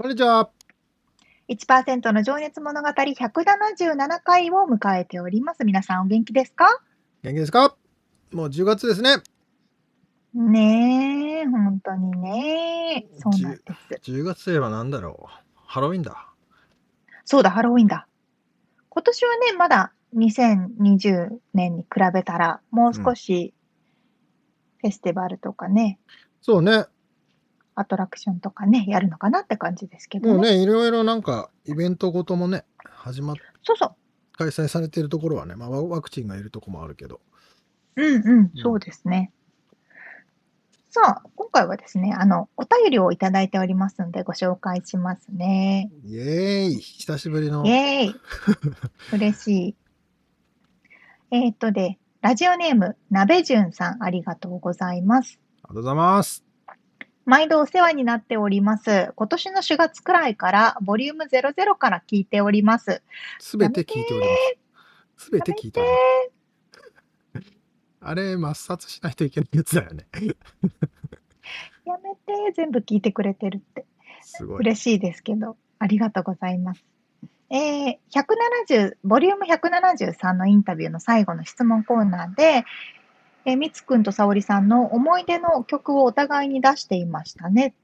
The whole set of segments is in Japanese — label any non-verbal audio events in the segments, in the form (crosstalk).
こんにちは。1%の情熱物語177回を迎えております。皆さんお元気ですか？元気ですか？もう10月ですね。ねえ、本当にね。そうなんです。10, 10月といえば何だろう。ハロウィンだ。そうだ、ハロウィンだ。今年はね、まだ2020年に比べたら、もう少しフェスティバルとかね。うん、そうね。アトラクションとかね、やるのかなって感じですけどもうね。いろいろなんかイベントごともね、始まっそうそう。開催されてるところはね、まあ、ワクチンがいるとこもあるけど。うんうん、そうですね。さあ、今回はですね、あの、お便りをいただいておりますので、ご紹介しますね。イエーイ久しぶりの。イエーイ (laughs) 嬉しい。えっとで、ラジオネーム、なべじゅんさん、ありがとうございます。ありがとうございます。毎度お世話になっております。今年の4月くらいから、ボリューム00から聞いております。すべて聞いております。すべて聞いております。あれ、抹殺しないといけないやつだよね。やめて、全部聞いてくれてるって。すごい。嬉しいですけど、ありがとうございます。えー、170、ボリューム173のインタビューの最後の質問コーナーで、えみつくんとさおりさんの思い出の曲をお互いに出していましたね。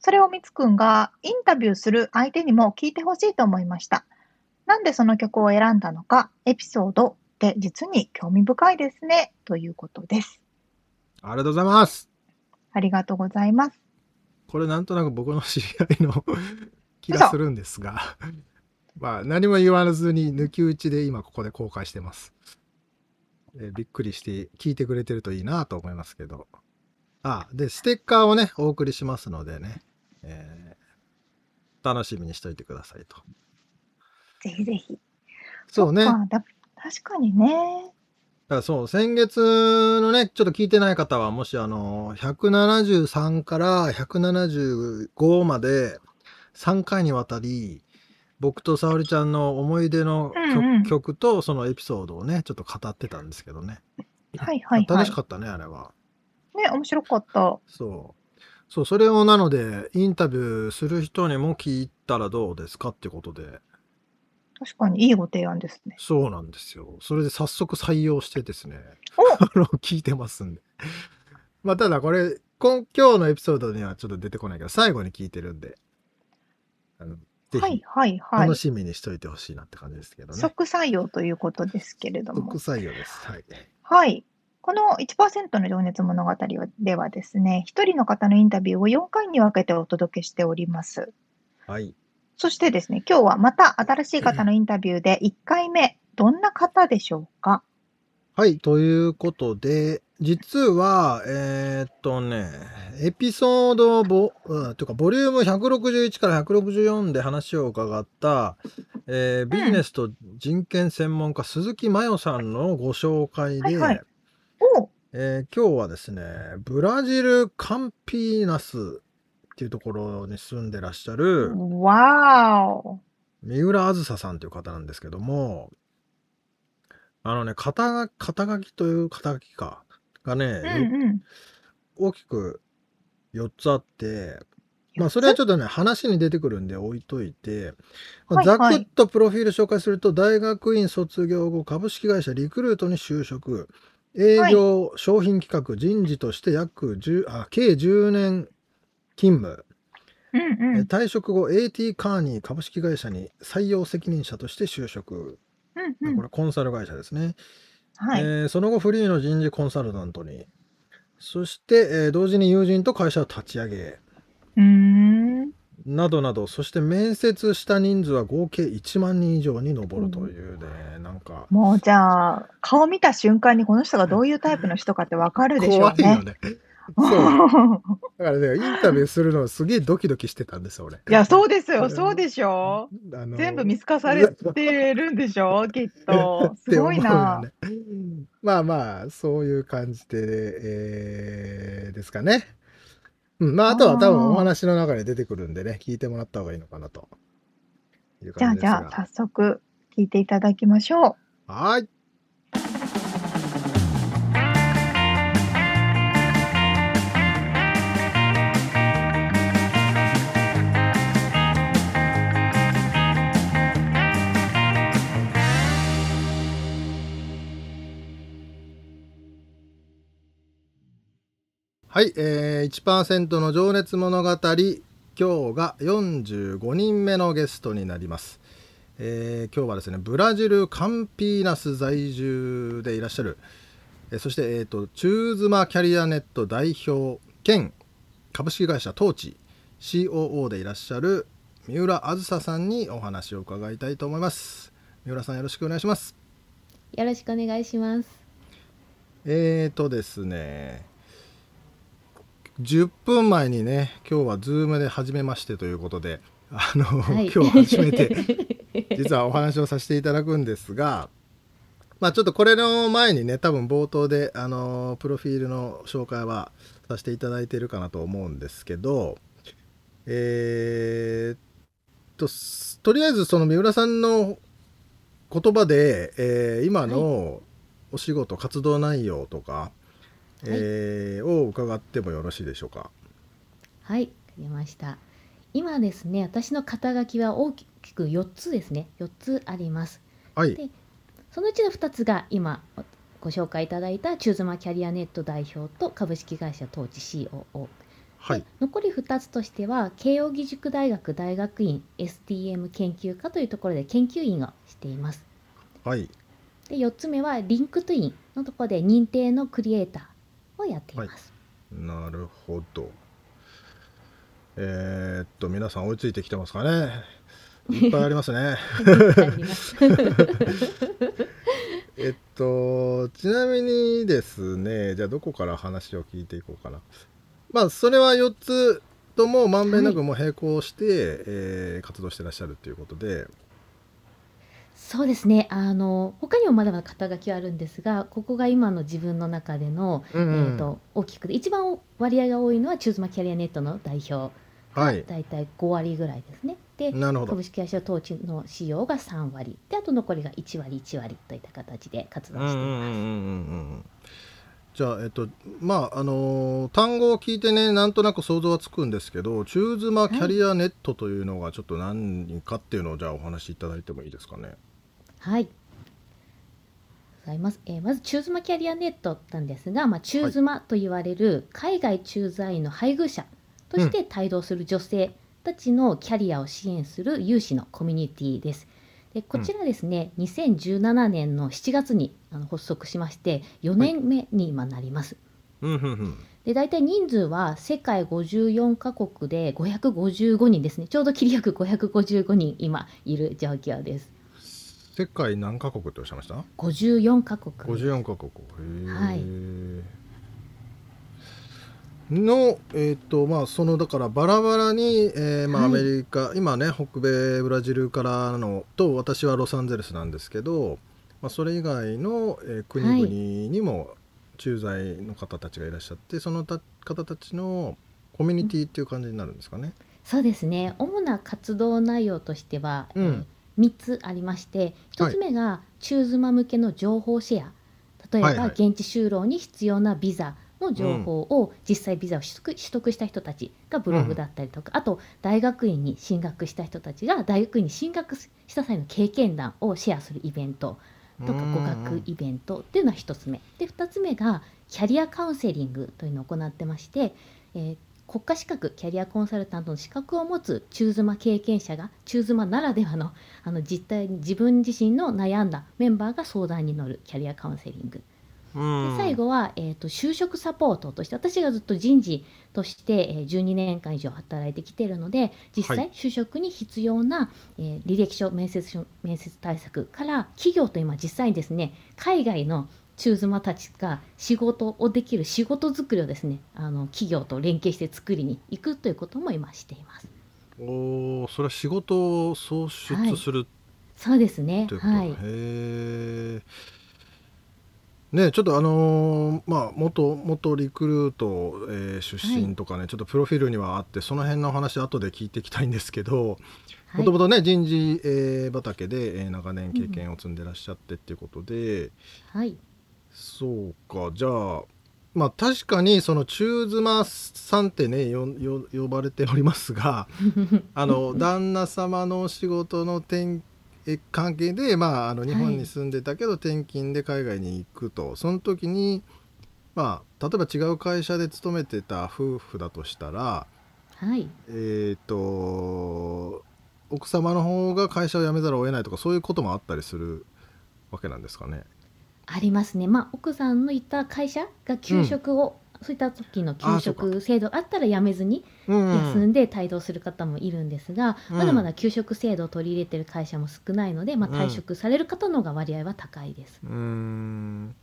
それをみつくんがインタビューする相手にも聞いてほしいと思いました。なんでその曲を選んだのか、エピソードって実に興味深いですね、ということです。ありがとうございます。ありがとうございます。これなんとなく僕の知り合いの (laughs) 気がするんですがまあ何も言わずに抜き打ちで今ここで公開してます。えー、びっくりして聞いてくれてるといいなと思いますけど。あ、で、ステッカーをね、お送りしますのでね、えー、楽しみにしといてくださいと。ぜひぜひ。そうね。確かにね。だからそう、先月のね、ちょっと聞いてない方は、もしあの、173から175まで3回にわたり、僕と沙織ちゃんの思い出の曲,、うんうん、曲とそのエピソードをねちょっと語ってたんですけどね。はいはい、はい、楽しかったねあれは。ね面白かった。そう。そうそれをなのでインタビューする人にも聞いたらどうですかってことで。確かにいいご提案ですね。そうなんですよ。それで早速採用してですね。あの聞いてますんで。まあただこれ今今日のエピソードにはちょっと出てこないけど最後に聞いてるんで。あのぜひ楽しみにしといてほしいなって感じですけどね。即採用ということですけれども。即採用です。はい。はい。この1%の情熱物語ではですね、一人の方のインタビューを4回に分けてお届けしております。はい。そしてですね、今日はまた新しい方のインタビューで1回目、どんな方でしょうか？はい、ということで、実は、えー、っとね、エピソードボ、うん、というか、ボリューム161から164で話を伺った、えー、ビジネスと人権専門家、鈴木麻代さんのご紹介で、はいはい、えー、今日はですね、ブラジルカンピーナスっていうところに住んでらっしゃる、わ三浦あずささんという方なんですけども、あのね、肩肩書きという肩書きか、がね、うんうん。大きく4つあって、まあそれはちょっとね、話に出てくるんで置いといて、まあ、ざくっとプロフィール紹介すると、大学院卒業後、株式会社リクルートに就職、営業、商品企画、人事として約10、あ、計10年勤務。うんうん。退職後 AT カーニー株式会社に採用責任者として就職。うんうん。これコンサル会社ですね。はい。えーその後フリーの人事コンサルタントに。そして、えー同時に友人と会社を立ち上げ、うーん。などなど、そして面接した人数は合計1万人以上に上るというね、なんか、もうじゃあ、顔見た瞬間にこの人がどういうタイプの人かってわかるでしょ怖ういよね。そう。(laughs) だからね、インタビューするのすげえドキドキしてたんですよ、俺。いや、そうですよ、そうでしょあの全部見透かされてるんでしょ (laughs) きっと。すごいな。ね。まあまあ、そういう感じで、えー、ですかね。うん、まあ、あとは多分お話の中で出てくるんでね、聞いてもらった方がいいのかなとじゃあ、じゃあ、早速聞いていただきましょう。はい。はい、えー、1%の情熱物語今日が45人目のゲストになります、えー、今日はですねブラジルカンピーナス在住でいらっしゃる、えー、そして、えーと、チューズマキャリアネット代表兼株式会社トーチ COO でいらっしゃる三浦あずささんにお話を伺いたいと思います。三浦さんよろしくお願いします。よろしくお願いします。えーとですね10分前にね今日は Zoom で初めましてということであの、はい、今日初めて (laughs) 実はお話をさせていただくんですがまあちょっとこれの前にね多分冒頭であのプロフィールの紹介はさせていただいているかなと思うんですけどえー、っととりあえずその三浦さんの言葉で、えー、今のお仕事、はい、活動内容とかえー、を伺ってもよろしいでしょうか？はい、わかりました。今ですね、私の肩書きは大きく4つですね、4つあります。はい。で、そのうちの2つが今ご紹介いただいたチューズマキャリアネット代表と株式会社当時 COO。はい、残り2つとしては慶應義塾大学大学院 SDM 研究科というところで研究員をしています。はい、で4つ目はリンクトインのところで認定のクリエイターをやっています。はい、なるほど。えー、っと皆さん追いついてきてますかね？いっぱいありますね。えっとちなみにですねじゃあどこから話を聞いていこうかな。まあそれは4つともまんべんなくも並行して、はい、えー、活動してらっしゃるということで、そうですね。あの、他にもまだまだ肩書きはあるんですが、ここが今の自分の中での、うんうえっと、大きくて、一番割合が多いのは、チューズマキャリアネットの代表はい。だいたい5割ぐらいですね。で、なるほど。株式会社統治の使用が3割。で、あと残りが1割、1割といった形で活動しています。じゃあ、えっと、まあ、あのー単語を聞いてね、なんとなく想像はつくんですけど、チューズマキャリアネットというのがちょっと何かっていうのを、じゃあお話しいただいてもいいですかね？はい。ございます。えーまず、チューズマキャリアネットなんですが、まあ、チューズマと言われる海外駐在員の配偶者として帯同する女性たちのキャリアを支援する有志のコミュニティです。でこちらですね、2017年の7月にあの発足しまして4年目に今なります。で大体人数は世界54カ国で555人ですね。ちょうど切りよく555人今いる状況です。世界何カ国っておっしゃいました？54カ国。54カ国。はいのえっ、ー、とまあそのだからバラバラに、えー、まあアメリカ、はい、今ね北米ブラジルからのと私はロサンゼルスなんですけど、まあ、それ以外の、えー、国々にも駐在の方たちがいらっしゃって、はい、そのた方たちのコミュニティっていう感じになるんですかね。そうですね。主な活動内容としては、うん、3つありまして1つ目が中妻向けの情報シェア。例えば現地就労に必要なビザの情報を実際ビザを取得取得した人たちがブログだったりとか、あと大学院に進学した人たちが大学院に進学した際の経験談をシェアするイベントとか語学イベントっていうのは1つ目で2つ目がキャリアカウンセリングというのを行ってまして、えー国家資格キャリアコンサルタントの資格を持つ中妻経験者が中妻ならではのあの実態自分自身の悩んだメンバーが相談に乗るキャリアカウンセリングで最後は、えーと、就職サポートとして私がずっと人事として、えー、12年間以上働いてきているので実際、就職に必要な、えー、履歴書面接面接対策から企業と今実際にですね海外の中妻たちが仕事をできる仕事作りをですねあの企業と連携して作りに行くということも今しています。おお、それは仕事を創出する、はい、そうですね。はい。へえ。ね、ちょっとあのー、まあ元元リクルート、えー、出身とかね、はい、ちょっとプロフィールにはあってその辺の話後で聞いていきたいんですけどもともとね人事、えー、畑で、えー、長年経験を積んでらっしゃってっていうことで、うん、はい。そうか。じゃあまあ確かにその中妻さんってねよよ呼ばれておりますが (laughs) あの旦那様の仕事の転関係で、まあ、あの日本に住んでたけど、転勤で海外に行くとその時に、まあ、例えば違う会社で勤めてた夫婦だとしたら、はい、えっ、と奥様の方が会社を辞めざるを得ないとかそういうこともあったりするわけなんですかね。ありますね。まあ、奥さんのいた会社が給食をそういった時の給食制度あったらやめずに休んで帯同する方もいるんですが、うん、まだまだ給食制度を取り入れてる会社も少ないので、まあ、退職される方の方が割合は高いです。うん。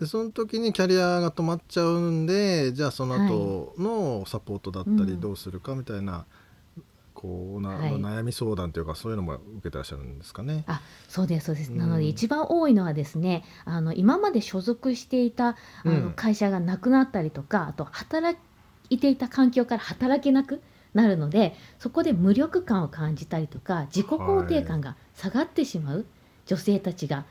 でその時にキャリアが止まっちゃうんでじゃあその後のサポートだったりどうするかみたいなこうな、はい、悩み相談というかそういうのも受けてらっしゃるんですかね。あそうですそうです、うん、なので一番多いのはですねあの今まで所属していたあの会社がなくなったりとか、うん、あと働いていた環境から働けなくなるのでそこで無力感を感じたりとか自己肯定感が下がってしまう女性たちが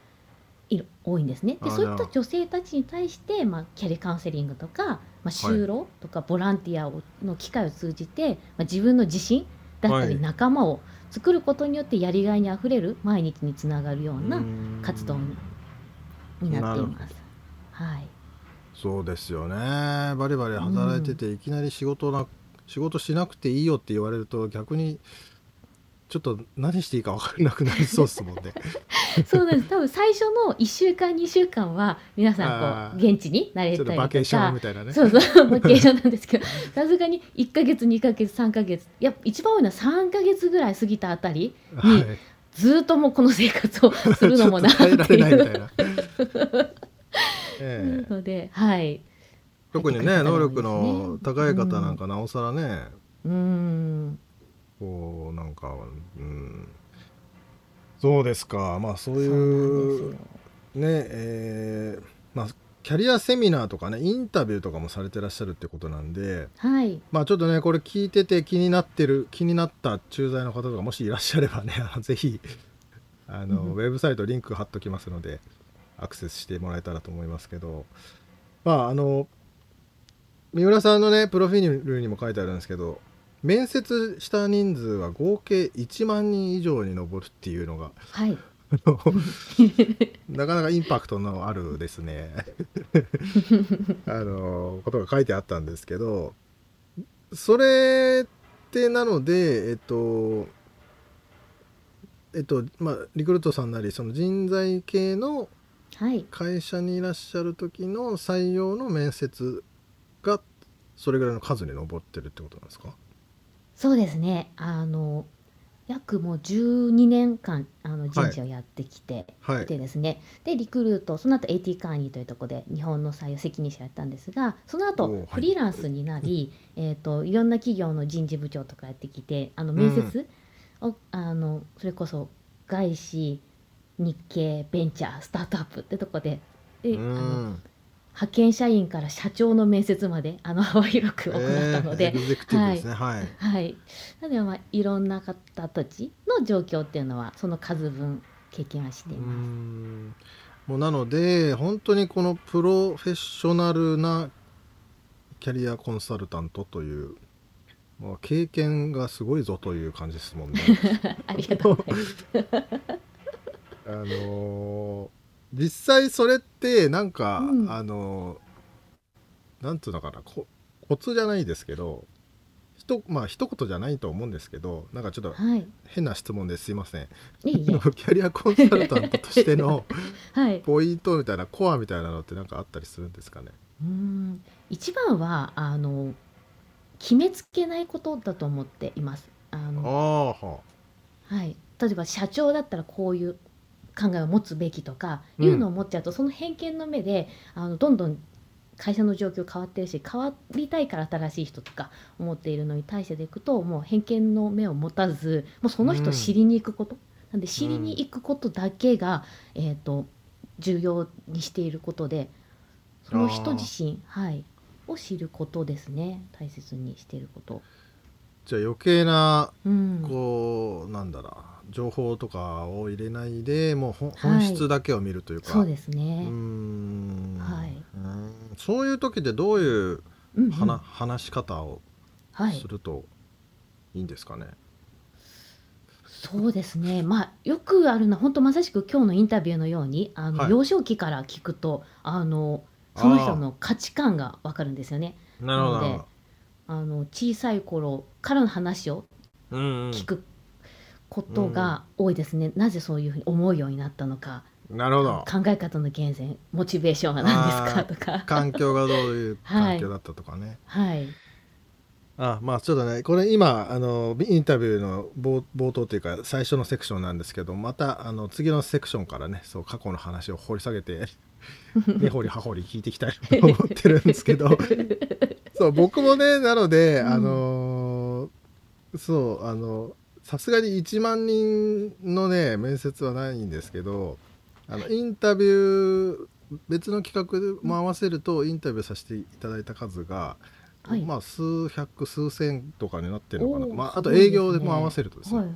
いる多いんですね。でそういった女性たちに対して、まあ、キャリアカウンセリングとか、まあ、就労とかボランティアをの機会を通じて、まあ、自分の自信だったり仲間を作ることによってやりがいにあふれる毎日につながるような活動になっています。はい、そうですよね。バリバリ働いてて、いきなり仕事な仕事しなくていいよって言われると逆にちょっと何していいか分からなくなりそうですもんね。(laughs) そうです。多分最初の1週間2週間は皆さんこう現地に慣れたりとか。バケーションみたいなね。そうそう。バケーションなんですけど。さすがに1か月2か月3か月。いや一番多いのは3か月ぐらい過ぎたあたりに、はい、ずっともうこの生活をするのもなっていう。ええ、(laughs) のではい。特にね能力の高い方なんかなおさらね、うん、こうなんかうんそうですか。まあそういうねえー、まあキャリアセミナーとかねインタビューとかもされてらっしゃるってことなんで、はい、まあちょっとねこれ聞いてて気になってる気になった駐在の方とかもしいらっしゃればねぜひあの、うん、ウェブサイトリンク貼っときますのでアクセスしてもらえたらと思いますけど。まああの三浦さんのねプロフィールにも書いてあるんですけど面接した人数は合計1万人以上に上るっていうのが、はい、(laughs) なかなかインパクトのあるですね。(laughs) あのことが書いてあったんですけどそれってなのでえっとえっとまあリクルートさんなりその人材系の会社にいらっしゃる時の採用の面接がそれぐらいの数に上ってるってことなんですか？そうですね。あの、約もう12年間、あの、人事をやってきてはい。てですね、で、リクルート、その後 AT カーニーというところで日本の採用責任者やったんですが、その後フリーランスになり、えっと、いろんな企業の人事部長とかやってきて、あの、面接を、あの、それこそ外資、日系、ベンチャー、スタートアップってとこで、で、あの、派遣社員から社長の面接まであの (laughs) 幅広く行ったので、えー、はい、はい、はい、なのでまあいろんな方たちの状況っていうのはその数分経験はしています。もうなので本当にこのプロフェッショナルなキャリアコンサルタントという、まあ、経験がすごいぞという感じですもんね。(laughs) ありがとうございます。(laughs) あのー実際それってなんか、うん、あのなんていうのかなコツじゃないですけどとまあ一言じゃないと思うんですけどなんかちょっとはい。変な質問ですいません、いいえ。キャリアコンサルタントとしての (laughs) はい。ポイントみたいなコアみたいなのって何かあったりするんですかね？うん。一番はあの決めつけないことだと思っています。ああのはい、例えば社長だったらこういう考えを持つべきとかうん。いうのを持っちゃうと、その偏見の目であのどんどん会社の状況変わってるし変わりたいから新しい人とか思っているのに対してでいくともう偏見の目を持たずもうその人を知りに行くこと、なんで知りに行くことだけが、えー、と重要にしていることでその人自身、はい、を知ることですね。大切にしていること。じゃあ余計なうん。こうなんだろう情報とかを入れないでもう本質だけを見るというか、そうですうね。ー。ん。はい。うん。そういう時ってどういううんうん。話,、話し方をはいするといいんですかね、そうですね、まあ、よくあるのは本当まさしく今日のインタビューのようにあの、はい。幼少期から聞くとあのその人の価値観がわかるんですよね。なるほど。なのであの小さい頃からの話を聞くことが多いですね、なぜそういうふうに思うようになったのか。なるほど。考え方の源泉モチベーションは何ですかとか。環境がどういうはい環境だったとかね、はい、あまあちょっとねこれ今あのインタビューの冒冒頭っていうか最初のセクションなんですけどまたあの次のセクションからねそう過去の話を掘り下げて (laughs) 根掘り葉掘り聞いていきたいと思ってるんですけど。(laughs) そう僕もねなので、うん。あのそうあのさすがに1万人のね面接はないんですけどあのインタビュー別の企画も合わせるとインタビューさせていただいた数が、はい。まあ数百数千とかになってるのかな、まあ、あと営業でも合わせるとですね。はい。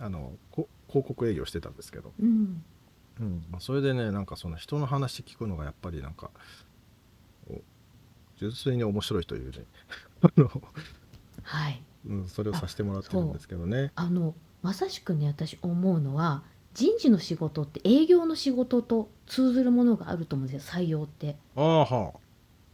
あのこ広告営業してたんですけど、うん。うん。まあ、それでねなんかその人の話聞くのがやっぱりなんかお純粋に面白いというね。(laughs) あの、はいうん、それをさせてもらってるんですけどね。あのまさしくね私思うのは人事の仕事って営業の仕事と通ずるものがあると思うんですよ採用って。ああは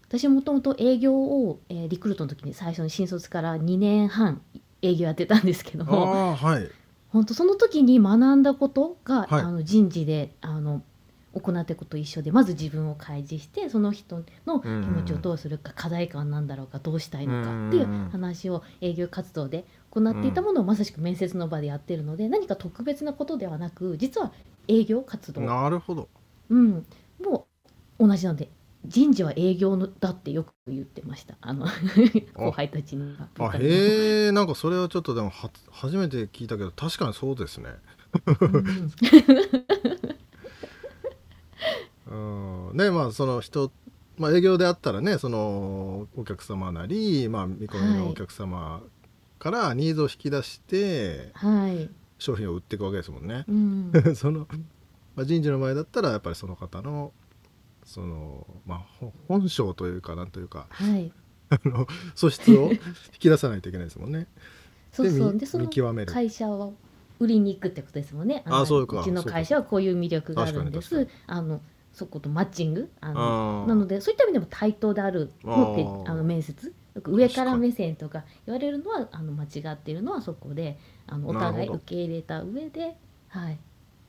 私もともと営業を、えーリクルートの時に最初に新卒から2年半営業やってたんですけどあも。あはい。本当その時に学んだことが、はい。あの人事であの行っていくことと一緒でまず自分を開示してその人の気持ちをどうするか、課題感なんだろうかどうしたいのかっていう話を営業活動で行っていたものをまさしく面接の場でやってるので何か特別なことではなく実は営業活動、なるほど。うん、も同じなので人事は営業のだってよく言ってました。あの後輩たちにはあへえ。んかそれはちょっとでもは初めて聞いたけど確かにそうですね。うんうん、(laughs) でまあその人、まあ、営業であったらねそのお客様なり、まあ、見込みのお客様からニーズを引き出してはい、商品を売っていくわけですもんね。うん、(laughs) その、まあ、人事の前だったらやっぱりその方のその、まあ、ほ本性というかなんというかはい (laughs) あの素質を引き出さないといけないですもんね。そうそうみでその見極める。会社を売りに行くってことですもんね。のあそうかちの会社はこういう魅力があるんです。あのそことマッチング？あのなのでそういった意味でも対等であるのってあの面接？よく上から目線とか言われるのはあの間違っているのはそこであのお互い受け入れた上で、はい、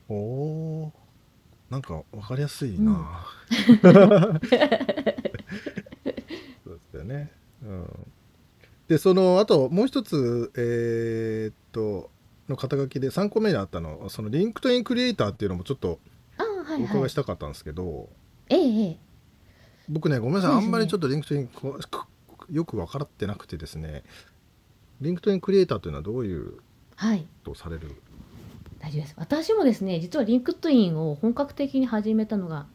おおー。なんかわかりやすいな、そうですよね、うん、でそのあともう一つえーっとの肩書きで3個目にあったのそのリンクトインクリエイターっていうのもちょっとお伺はい。いしたかったんですけど、ええええ。僕ねごめんなさい、あんまりちょっとリンクトインよく分からってなくてですねリンクトインクリエイターというのはどういうはい。とされる？大丈夫です。私もですね実はリンクトインを本格的に始めたのが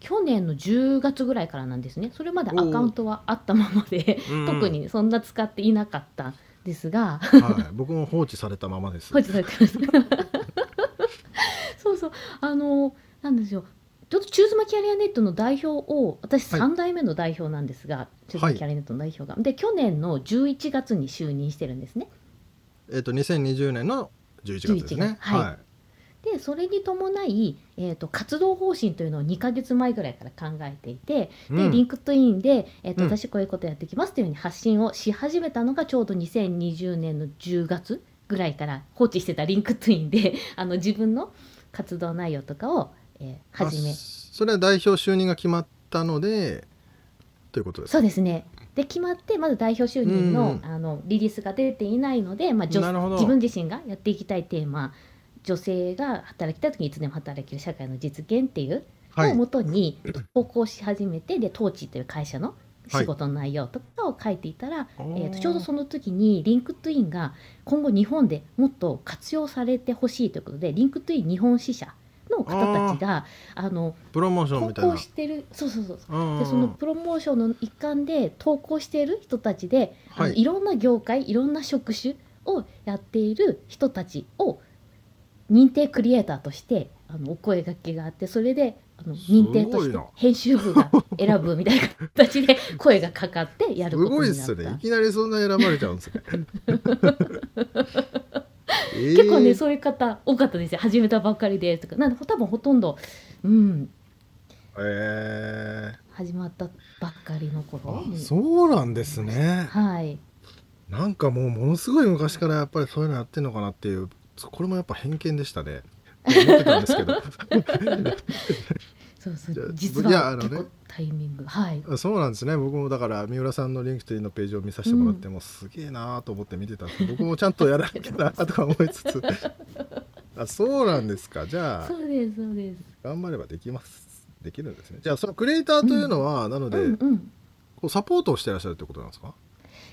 去年の10月ぐらいからなんですね。それまでアカウントはあったままで特にそんな使っていなかったんですが。はい、僕も放置されたままです。放置されてます。(laughs) そうそう。あのなんですよちょっとチューズマキャリアネットの代表を私はい。3代目の代表なんですが、チューズマキャリアネットの代表が、で去年の11月に就任してるんですね。えっと2020年の11月ですね。11月。はい。でそれに伴い、えーと、活動方針というのを2か月前ぐらいから考えていて、うん、でリンクトインで、えーと、うん、私こういうことやってきますというふうに発信をし始めたのがちょうど2020年の10月ぐらいから放置してたリンクトインであの自分の活動内容とかを、えー、始め。それは代表就任が決まったのでということですそうですね。で決まってまず代表就任の,、あのリリースが出ていないので、まあ、自分自身がやっていきたいテーマ女性が働きたい時にいつでも働ける社会の実現っていうのをもとに投稿し始めて、でトーチという会社の仕事の内容とかを書いていたら、はい、えーと、ちょうどその時にリンクトインが今後日本でもっと活用されてほしいということでリンクトイン日本支社の方たちがあのプロモーションみたいな。投稿してる。そうそうそうでそのプロモーションの一環で投稿している人たちで、はい、あのい。ろんな業界いろんな職種をやっている人たちを認定クリエイターとしてあのお声がけがあってそれであの認定として編集部が選ぶみたいな形で (laughs) 声がかかってやることになった。すごいっすね。いきなりそんな選ばれちゃうんですね (laughs) えー、結構ねそういう方多かったですよ。始めたばっかりでとか。なん多分ほとんどうん。えー、始まったばっかりの頃。そうなんですね。はい。なんかもうものすごい昔からやっぱりそういうのやってんのかなっていうこれもやっぱ偏見でしたね。思ってたんですけどそうそう。実はあのね。タイミング。はい。そうなんですね。僕もだから三浦さんのリンクトインのページを見させてもらっても、うん、すげえなと思って見てたんです。けど僕もちゃんとやらなきゃなとか思いつつ。(laughs) あそうなんですか。じゃあそうですそうです。頑張ればできます。できるんですね。じゃあそのクリエイターというのは、うん、なので、うんうん、こうサポートをしてらっしゃるってことなんですか？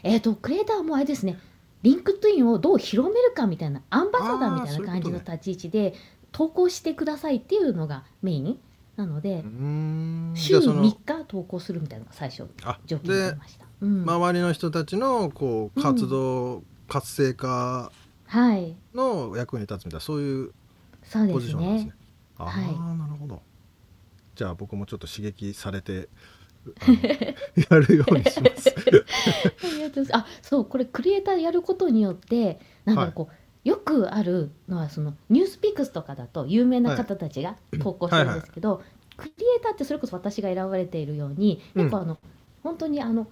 えっ、ー、とクリエイターもあれですね。リンクトインをどう広めるかみたいなアンバサダーみたいな感じの立ち位置で投稿してくださいっていうのがメインなので週3日投稿するみたいなのが最初条件になりました、うん、周りの人たちのこう活動、うん、活性化の役に立つみたいなそういうポジションなんですね。すねああ、はい、なるほど。じゃあ僕もちょっと刺激されて (laughs) やるようにします。(laughs) あそうこれクリエイターやることによってなんかこう、はい、よくあるのはそのニュースピックスとかだと有名な方たちが投稿するんですけど、はいはいクリエイターってそれこそ私が選ばれているように結構あの、うん、本当にあの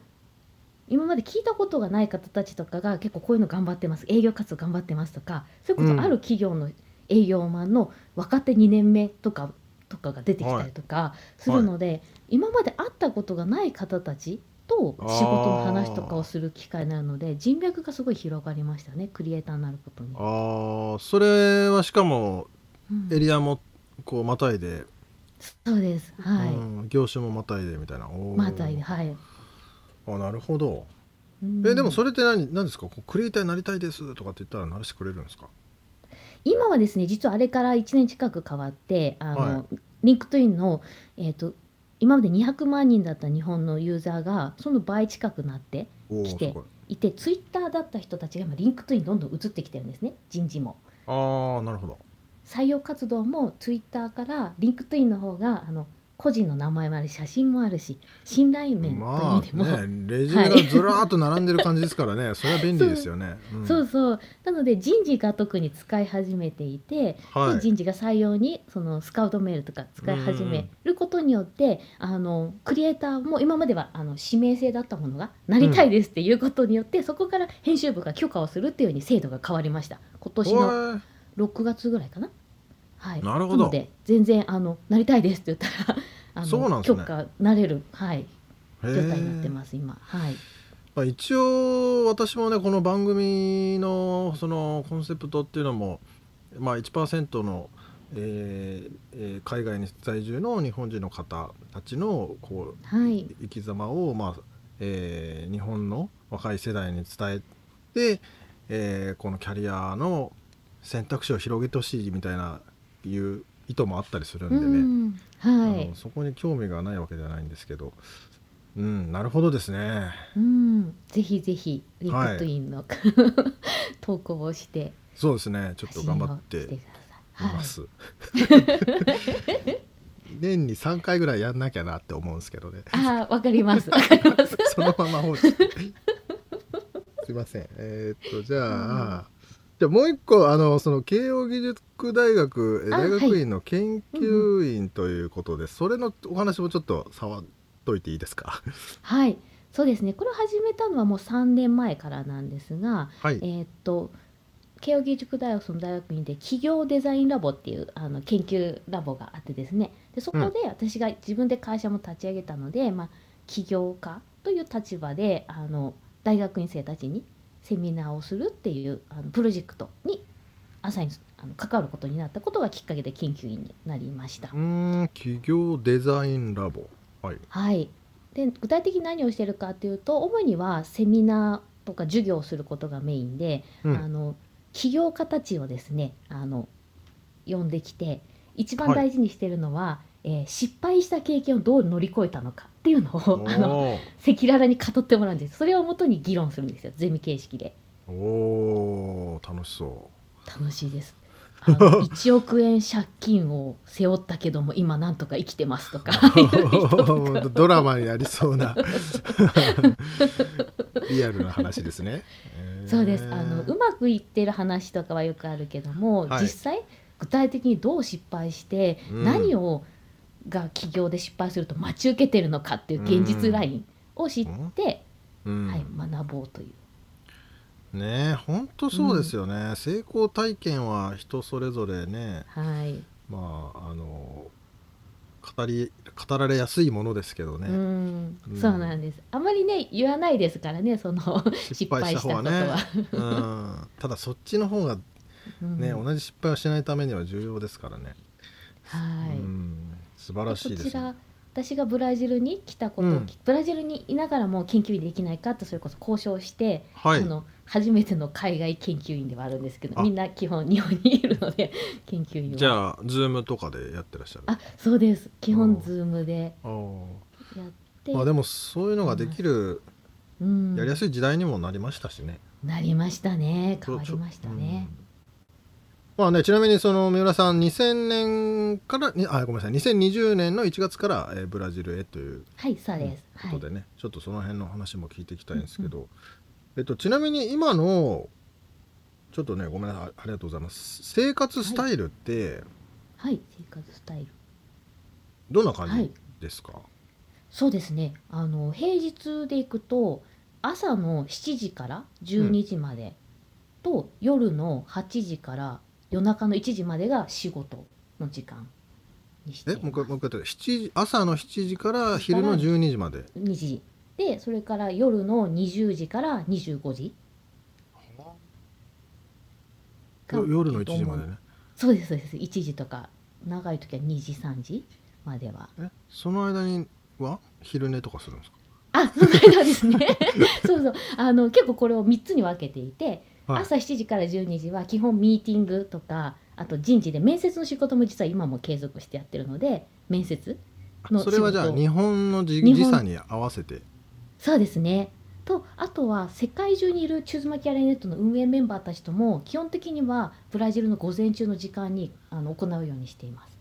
今まで聞いたことがない方たちとかが結構こういうの頑張ってます営業活動頑張ってますとかそれこそある企業の営業マンの若手2年目とかとかが出てきたりとかするので、はい。はい、今まで会ったことがない方たちと仕事の話とかをする機会なので人脈がすごい広がりましたねクリエイターになることに。ああそれはしかもエリアもこうまたいで、うん、そうですはい、うん、業種もまたいでみたいな。またいではい。あなるほど、うん、えでもそれって何何ですか？クリエイターになりたいですとかって言ったらならしてくれるんですか？今はですね実はあれから1年近く変わってあの、はい、リンクトインの、えーと今まで200万人だった日本のユーザーがその倍近くなってきていてツイッターだった人たちが今リンクトインどんどん移ってきてるんですね人事も。ああなるほど採用活動もツイッターからリンクトインの方があの個人の名前もあるし写真もあるし信頼面という意味でも、まあね、レジュメがずらっと並んでる感じですからね、それは便利ですよね。そううん、そうそう。なので人事が特に使い始めていて、はい、人事が採用にそのスカウトメールとか使い始めることによって、あのクリエイターも今まではあの指名制だったものがなりたいですっていうことによって、うん、そこから編集部が許可をするっていうように制度が変わりました。今年の6月ぐらいかな？はい、なるほど。なので全然あのなりたいですって言ったら (laughs) あのそうなんですね。許可なれる、はい、状態になってます今。はい。まあ、一応私もねこの番組のそのコンセプトっていうのも、まあ、1%の、えーえー、海外に在住の日本人の方たちのこう、はい、生き様を、まあえー、日本の若い世代に伝えて、えー、このキャリアの選択肢を広げてほしいみたいないう意図もあったりするんでね、うん。はい、あのそこに興味がないわけじゃないんですけど、うん、なるほどですね。うん、ぜひぜひリクトインの、はい、(laughs) 投稿をしてそうですね。ちょっと頑張ってい。ます。はい、年に3回ぐらいやんなきゃなって思うんですけどね。あわかります。(laughs) わかります。そのまま放置。(laughs) すいません。えー、っとじゃあ、じゃもう一個あのその慶應義塾大学大学院の研究員ということで、はい、それのお話もちょっと触っといていいですか？(laughs) はい。そうですね。これを始めたのはもう3年前からなんですが、はい、えー、っと慶應義塾大学の大学院で企業デザインラボっていうあの研究ラボがあってですね。でそこで私が自分で会社も立ち上げたので、うん、まあ、起業家という立場であの大学院生たちにセミナーをするっていうあのプロジェクトに朝にあの関わることになったことがきっかけで研究員になりました。うん企業デザインラボ。はい、はい、で具体的に何をしてるかっていうと主にはセミナーとか授業をすることがメインで、うん、あの起業家たちをですねあの呼んできて一番大事にしてるのは、はい、えー、失敗した経験をどう乗り越えたのかっていうのをあの赤裸々に語ってもらうんです。それをもとに議論するんですよ。ゼミ形式で。おお楽しそう。楽しいです。あの (laughs) 1億円借金を背負ったけども今なんとか生きてますとか。(laughs) ドラマにありそうな。(laughs) リアルな話ですね、そうです。あのうまくいってる話とかはよくあるけども、はい、実際具体的にどう失敗して、何を、うんが起業で失敗すると待ち受けてるのかっていう現実ラインを知って、はい、学ぼうという。ね本当そうですよね、うん、成功体験は人それぞれね、はい、まああの語り語られやすいものですけどね、うん。うん、そうなんです。あまりね言わないですからねその (laughs) 失敗したことは。ね、うん、ただそっちの方がね、同じ失敗をしないためには重要ですからね。はい、素晴らしいです、ね、こちら私がブラジルに来たこと、うん、ブラジルにいながらも研究員できないかとそれこそ交渉して、はい、の初めての海外研究員ではあるんですけどみんな基本日本にいるので (laughs) 研究員は。じゃあ Zoom とかでやってらっしゃる？あそうです。基本ズームでやって。まあでもそういうのができる、うん、やりやすい時代にもなりましたしね。なりましたね。変わりましたね、うんまあね、ちなみにその三浦さん2000年からあごめんなさい2020年の1月から、えー、ブラジルへというはいそうです。ことでね、はい、ちょっとその辺の話も聞いていきたいんですけど、うんうん、えっと、ちなみに今のちょっとねごめんなさいありがとうございます。生活スタイルって、はい、はい、生活スタイル。どんな感じですか、はい、そうですね。あの平日で行くと朝の7時から12時までと、うん、夜の8時から夜中の1時までが仕事の時間にしてえもう一回もう一回言って時朝の7時から昼の12時まで。2時。でそれから夜の20時から25時。夜の1時までね。そうですそうです。1時とか長い時は2時3時までは。えその間には昼寝とかするんですか？あその間ですね。(laughs) そうそう。あの結構これを3つに分けていてはい、朝7時から12時は基本ミーティングとかあと人事で面接の仕事も実は今も継続してやってるので面接のそれはじゃあ日本の時時差に合わせて？そうですね。とあとは世界中にいるチューズマキャラネットの運営メンバーたちとも基本的にはブラジルの午前中の時間にあの行うようにしています。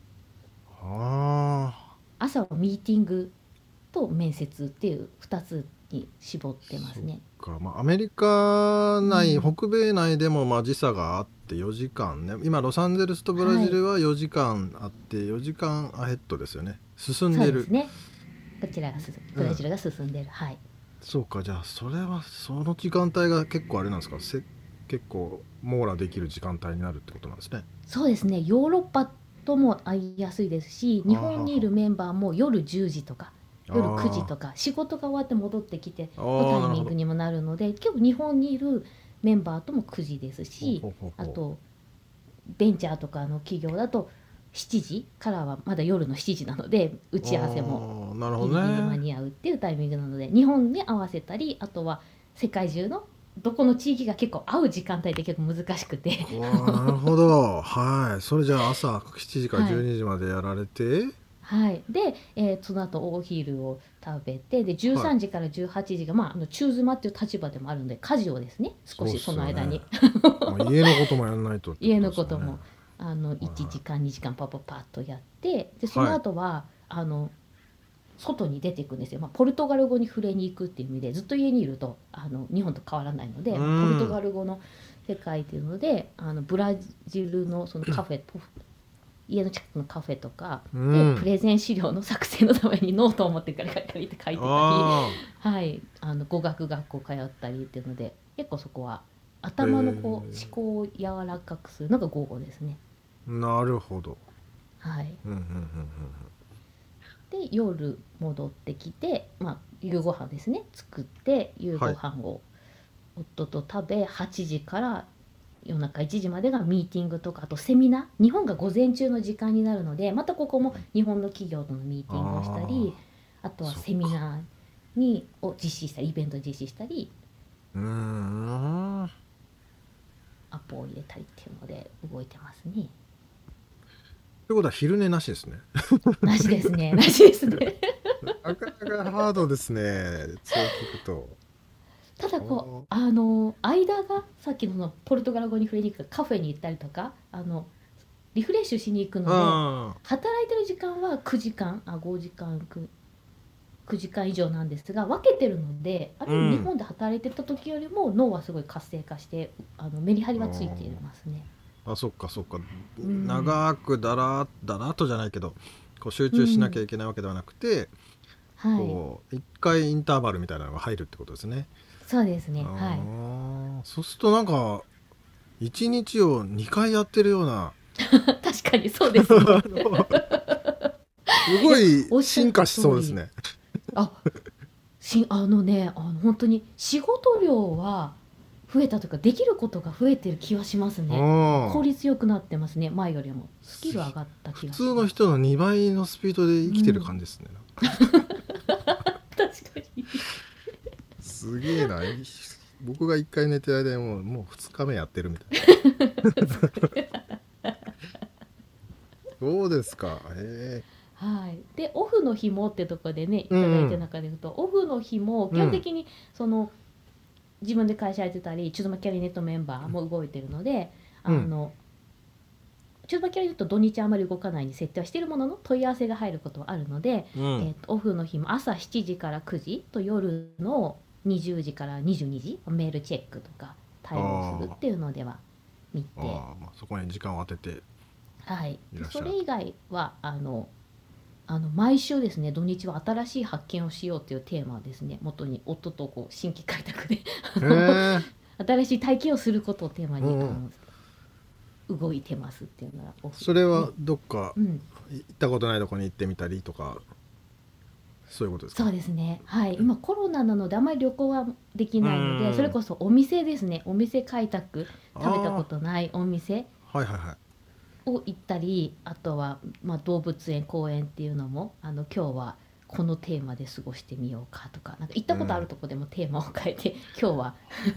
はあ、朝はミーティングと面接っていう2つに絞ってますね。か、まあ、アメリカ内、うん、北米内でもまあ時差があって4時間ね。今ロサンゼルスとブラジルは4時間あって4時間アヘッドですよね。進んでる。ね。こちらがブラジルが進んでる、うん、はい。そうか。じゃあそれはその時間帯が結構あれなんですか？せ結構網羅できる時間帯になるってことなんですね。そうですね。ヨーロッパとも会いやすいですし日本にいるメンバーも夜10時とか夜9時とか仕事が終わって戻ってきてのタイミングにもなるので結構日本にいるメンバーとも9時ですしあとベンチャーとかの企業だと7時からはまだ夜の7時なので打ち合わせもギリギリ間に合うっていうタイミングなので日本に合わせたりあとは世界中のどこの地域が結構合う時間帯って結構難しくて。なるほど。はい。それじゃあ朝7時から12時までやられて、はいはい、で、えー、その後お昼を食べてで13時から18時が、まあ、あの中妻っていう立場でもあるので家事をですね少しその間に、(laughs) ね、家のこともやらないと、ね、家のこともあの1時間2時間パパパッとやってでその後は、はい、あの外に出ていくんですよ、まあ、ポルトガル語に触れに行くっていう意味でずっと家にいるとあの日本と変わらないのでポルトガル語の世界っていうのであのブラジルのそのカフェと (laughs) 家の近くのカフェとかで、うん。プレゼン資料の作成のためにノートを持ってから借りて書いてたり、あはい、あの語学学校通ったりっていうので結構そこは頭のこう思考を柔らかくするのが午後ですね。あなるほど。はい、で夜戻ってきて、まあ、夕ご飯ですね。作って夕ご飯を夫と食べ、8時から夜中1時までがミーティングとかあとセミナー日本が午前中の時間になるのでまたここも日本の企業とのミーティングをしたりあとはセミナーにを実施したりイベントを実施したりうーん。アポを入れたりっていうので動いてますね。ということは昼寝なしですね。なしですね。なしですね。(laughs) なかなかハードですね。そう聞くとただこうあの間がさっきのポルトガル語に触れに行くカフェに行ったりとかあのリフレッシュしに行くのであ働いてる時間は9時間あ5時間 9, 9時間以上なんですが分けてるのである意うん。味日本で働いてた時よりも脳はすごい活性化してあのメリハリはついていますね。あそっかそっか、ん。長くだらだらっとじゃないけどこう集中しなきゃいけないわけではなくて、はい。こう一回インターバルみたいなのが入るってことですね。そうですね。あはーそうするとなんか一日を2回やってるような。い (laughs) 確かにそうですね。(laughs) すごい進化しそうですね。あしあのねあの本当に仕事量は増えたというかできることが増えてる気はしますね。うん効率よくなってますね前よりも。スキル上がった気普がし通の人の2倍のスピードで生きてる感じですね。(laughs) 確かにすげえな。僕が1回寝てる間にもうもう2日目やってるみたいな。そうですか。へはい、でオフの日もってとこでねいただいてる中で言うと、オフの日も基本的にその、自分で会社やってたりチューズマキャリネットメンバーも動いてるので、うんあのチューズマキャリネット土日あまり動かないに設定はしているものの問い合わせが入ることはあるので、え。ーん。とオフの日も朝7時から9時と夜の20時から22時？メールチェックとか対応するっていうのでは見て。ああ、まあそこに時間を当てて。はい。それ以外はあのあの毎週ですね土日は新しい発見をしようというテーマをですね。元に夫とこう新規開拓で。(laughs) 新しい体験をすることをテーマに、動いてますっていうのがそれはどっかうん、行ったことないとこに行ってみたりとかそういうことですか？そうですね。はい。今コロナなのであまり旅行はできないのうん。でそれこそお店ですね。お店開拓食べたことないお店はいはいはい。を行ったりあとは、まあ、動物園公園っていうのもあの今日はこのテーマで過ごしてみようかとかなんか行ったことあるとこでもテーマを変えて、今日は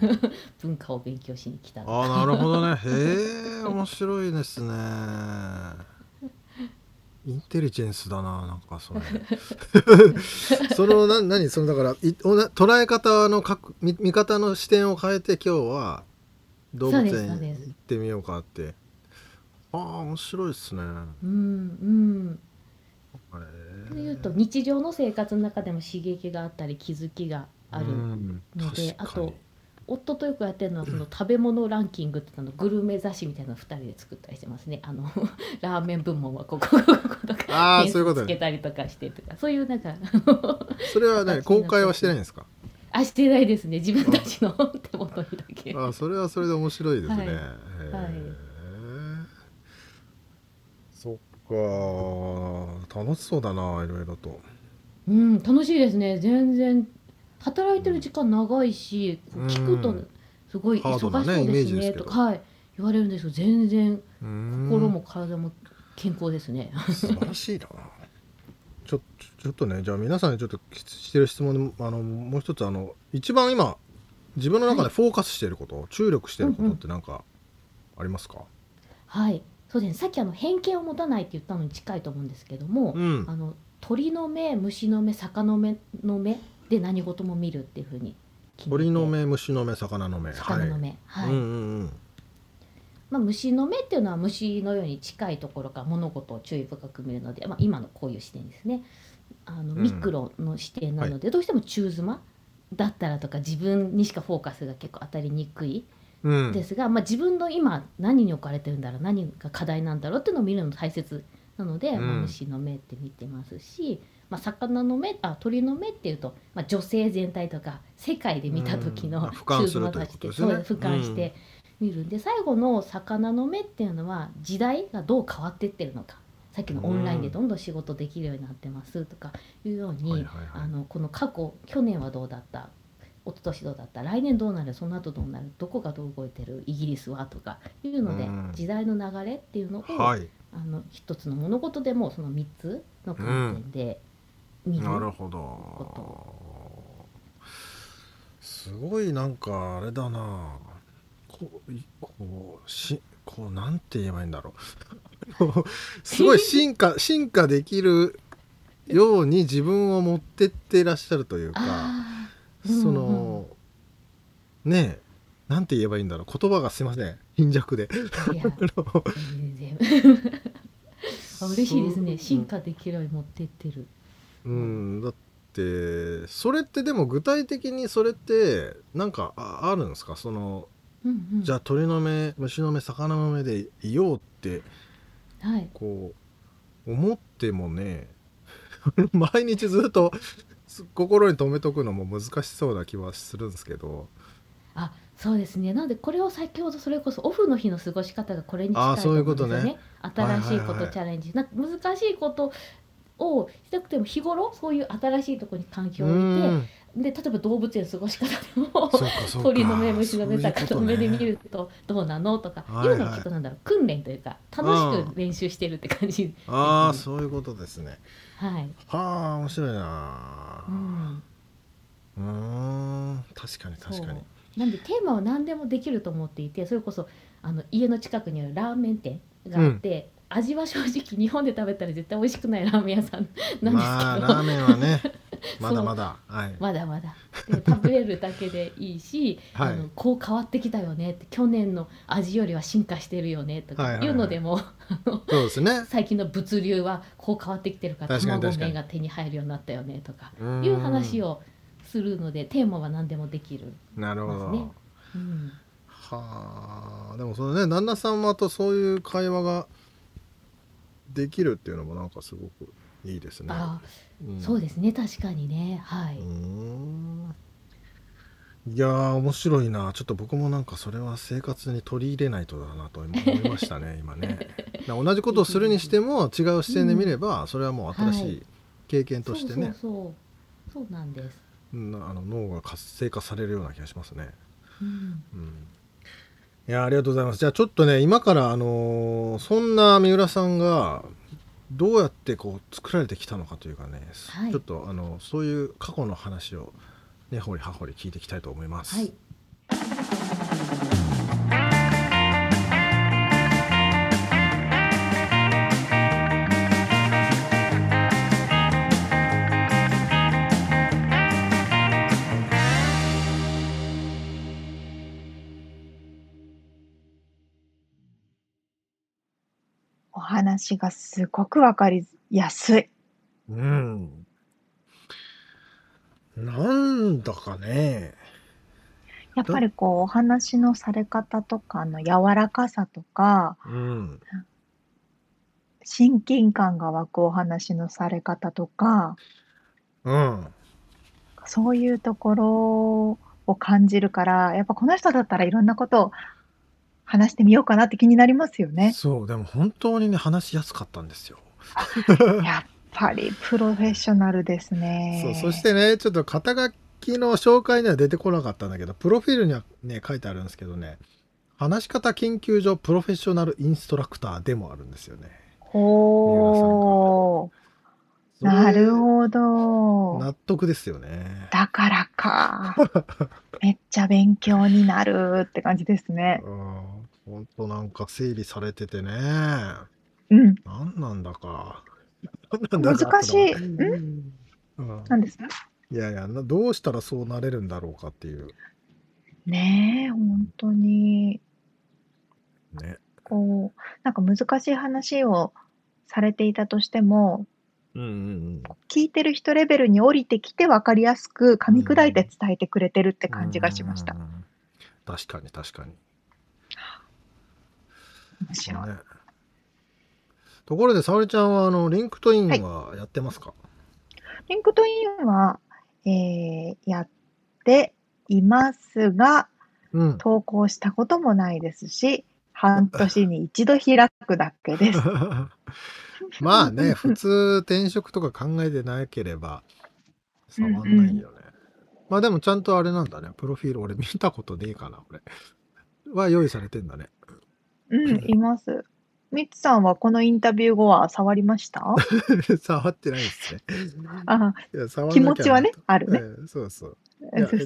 (laughs) 文化を勉強しに来たあなるほどね。(laughs) へえ面白いですねインテリジェンスだななんかそれ。(laughs) そのな何？そのだからいおな捉え方の角見見方の視点を変えて今日は動物園行ってみようかって。ああ面白いですね。うんうん。へというと日常の生活の中でも刺激があったり気づきがあるうんので、あと夫とよくやってるのはその食べ物ランキングってのグルメ雑誌みたいなのを2人で作ったりしてますね。あの (laughs) ラーメン部門はこここことかあそういうことつけたりとかしてとかそういうなんか (laughs) それはね (laughs) 公開はしてないんですか？あしてないですね。自分たちの手元にだけ。あそれはそれで面白いですね。はい。はい。そっか楽しそうだないろいろと。うん楽しいですね。全然働いてる時間長いしこう聞くとうん。すごい忙しそうですねジですけど。とかはい言われるんですよ。全然心も体も健康ですね。素晴らしいな。ちょちょっとねじゃあ皆さんにちょっとしてる質問であのもう一つあの一番今自分の中でフォーカスしていること、注力していることって何かありますか？はい。そうですね。さっきあの偏見を持たないって言ったのに近いと思うんですけども、うん。あの鳥の目虫の目魚の目の目で何事も見るっていうふうに鳥の目虫の目魚の目。魚の目。はい、うんうんうん。まあ、虫の目っていうのは虫のように近いところから物事を注意深く見るので、まあ、今のこういう視点ですね。あのうん。ミクロの視点なので、どうしても中妻だったらとか自分にしかフォーカスが結構当たりにくいうん。ですが、まあ、自分の今何に置かれてるんだろう何が課題なんだろうっていうのを見るの大切なので、うん。まあ、虫の目って見てますし、まあ、魚の目あ鳥の目っていうと、まあ、女性全体とか世界で見た時のうん俯瞰するということですね。そう俯瞰して見るんで、最後の魚の目っていうのは時代がどう変わってってるのか。さっきのオンラインでどんどん仕事できるようになってますとかいうように、はいはいはい。あのこの過去去年はどうだった？一昨年どうだった？来年どうなる？その後どうなる？どこがどう動いてる？イギリスはとかいうので、うん。時代の流れっていうのを、はい。あの一つの物事でもその3つの観点で見る、なるほこど。すごいなんかあれだな。こういこうしこうなんて言えばいいんだろう。(laughs) すごい進化進化できるように自分を持ってってらっしゃるというか、あー。その、ねえなんて言えばいいんだろう。言葉がすいません。貧弱で。(laughs) (laughs) 嬉しいですね。進化できるように持ってってるうん、だってそれってでも具体的にそれってなんかああるんですか？そのうんうん。じゃあ鳥の目虫の目魚の目でいようってはい。こう思ってもね (laughs) 毎日ずっとす心に留めとくのも難しそうな気はするんですけど。あそうですね。なのでこれを先ほどそれこそオフの日の過ごし方がこれに近いと思うんですよね。そういう新しいことはいはいはいチャレンジ、なんか難しいことをしなくても日頃そういう新しいところに環境を置いうん。てで例えば動物園の過ごし方でも鳥の目虫の目魚の目で見るとどうなのとかはいうのをきっとなんだろう訓練というか楽しく練習してるって感じああそういうことですね。はい、はあ面白いな。うん、うーん確かに確かに。なんでテーマは何でもできると思っていてそれこそあの家の近くにあるラーメン店があって、味は正直日本で食べたら絶対美味しくないラーメン屋さんなんですけど、まあラーメンはね (laughs) まだまだ。はい。まだまだ。で食べれるだけでいいし、はい。あのこう変わってきたよねって去年の味よりは進化してるよねとかいうのでも、そうですね。最近の物流はこう変わってきてるから卵麺が手に入るようになったよねとかいう話をするのでテーマは何でもできる。なるほど、うん。はあでもそのね旦那様とそういう会話ができるっていうのもなんかすごくいいですね。あうん。そうですね。確かにね。はい。いやー面白いな。ちょっと僕もなんかそれは生活に取り入れないとだなと思いましたね (laughs) 今ね。同じことをするにしても違う視点で見れば、それはもう新しい。経験としてね、そうそうそう。そうなんです、うんあの脳が活性化されるような気がしますね。うん、うんいやありがとうございます。じゃあちょっとね今からあのーそんな三浦さんがどうやってこう作られてきたのかというかね、はいちょっとあのそういう過去の話を根掘り葉掘り聞いていきたいと思います。はい話がすごくわかりやすい。うん。なんだかね。やっぱりこう、お話のされ方とかの柔らかさとか、うん。親近感が湧くお話のされ方とか、うん。そういうところを感じるから、やっぱこの人だったらいろんなことを話してみようかなって気になりますよね。そうでも本当にね話しやすかったんですよ。やっぱりプロフェッショナルですね。そうそしてねちょっと肩書きの紹介には出てこなかったんだけどプロフィールにはね書いてあるんですけどね話し方研究所プロフェッショナルインストラクターでもあるんですよね。ほー。なるほど。納得ですよね。だからか。(laughs) めっちゃ勉強になるって感じですね。うん本当なんか整理されててねうん。何なんだか。何なんだか難しい。ん？うん何ですか？いやいやなどうしたらそうなれるんだろうかっていうねえ、本当に、ね。こう、なんか難しい話をされていたとしても、うんうん聞いてる人レベルに降りてきて分かりやすく噛み砕いて伝えてくれてるって感じがしましたうん。うんうん確かに確かに。面白い。ねところで、沙織ちゃんは、あの、 LinkedInはやってますか、 LinkedInは、えー、やっていますが、うん。投稿したこともないですし、半年に一度開くだけです。(laughs) (laughs) まあね、普通転職とか考えてなければ触んないよね。まあでもちゃんとあれなんだね。プロフィール俺見たことねえかな、俺。は用意されてんだね。うん、います。ミツさんはこのインタビュー後は触りました？(laughs) 触ってないですね。あいや触んなきゃ気持ちはね、あるね。ええそうそう。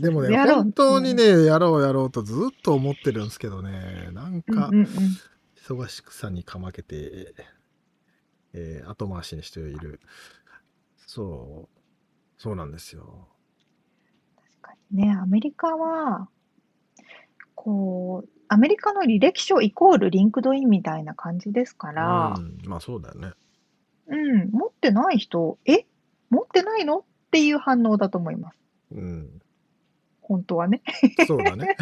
でもね、やろう本当にね、やろうやろうとずっと思ってるんですけどね、なんうんかうんうん。忙しくさにかまけて、えー後回しにしている。そう、そうなんですよ。確かにね、アメリカは、こう、アメリカの履歴書イコール LinkedIn みたいな感じですからう、ん、まあそうだよね。うん、持ってない人、え？持ってないの？っていう反応だと思います。うん、本当はね。そうだね。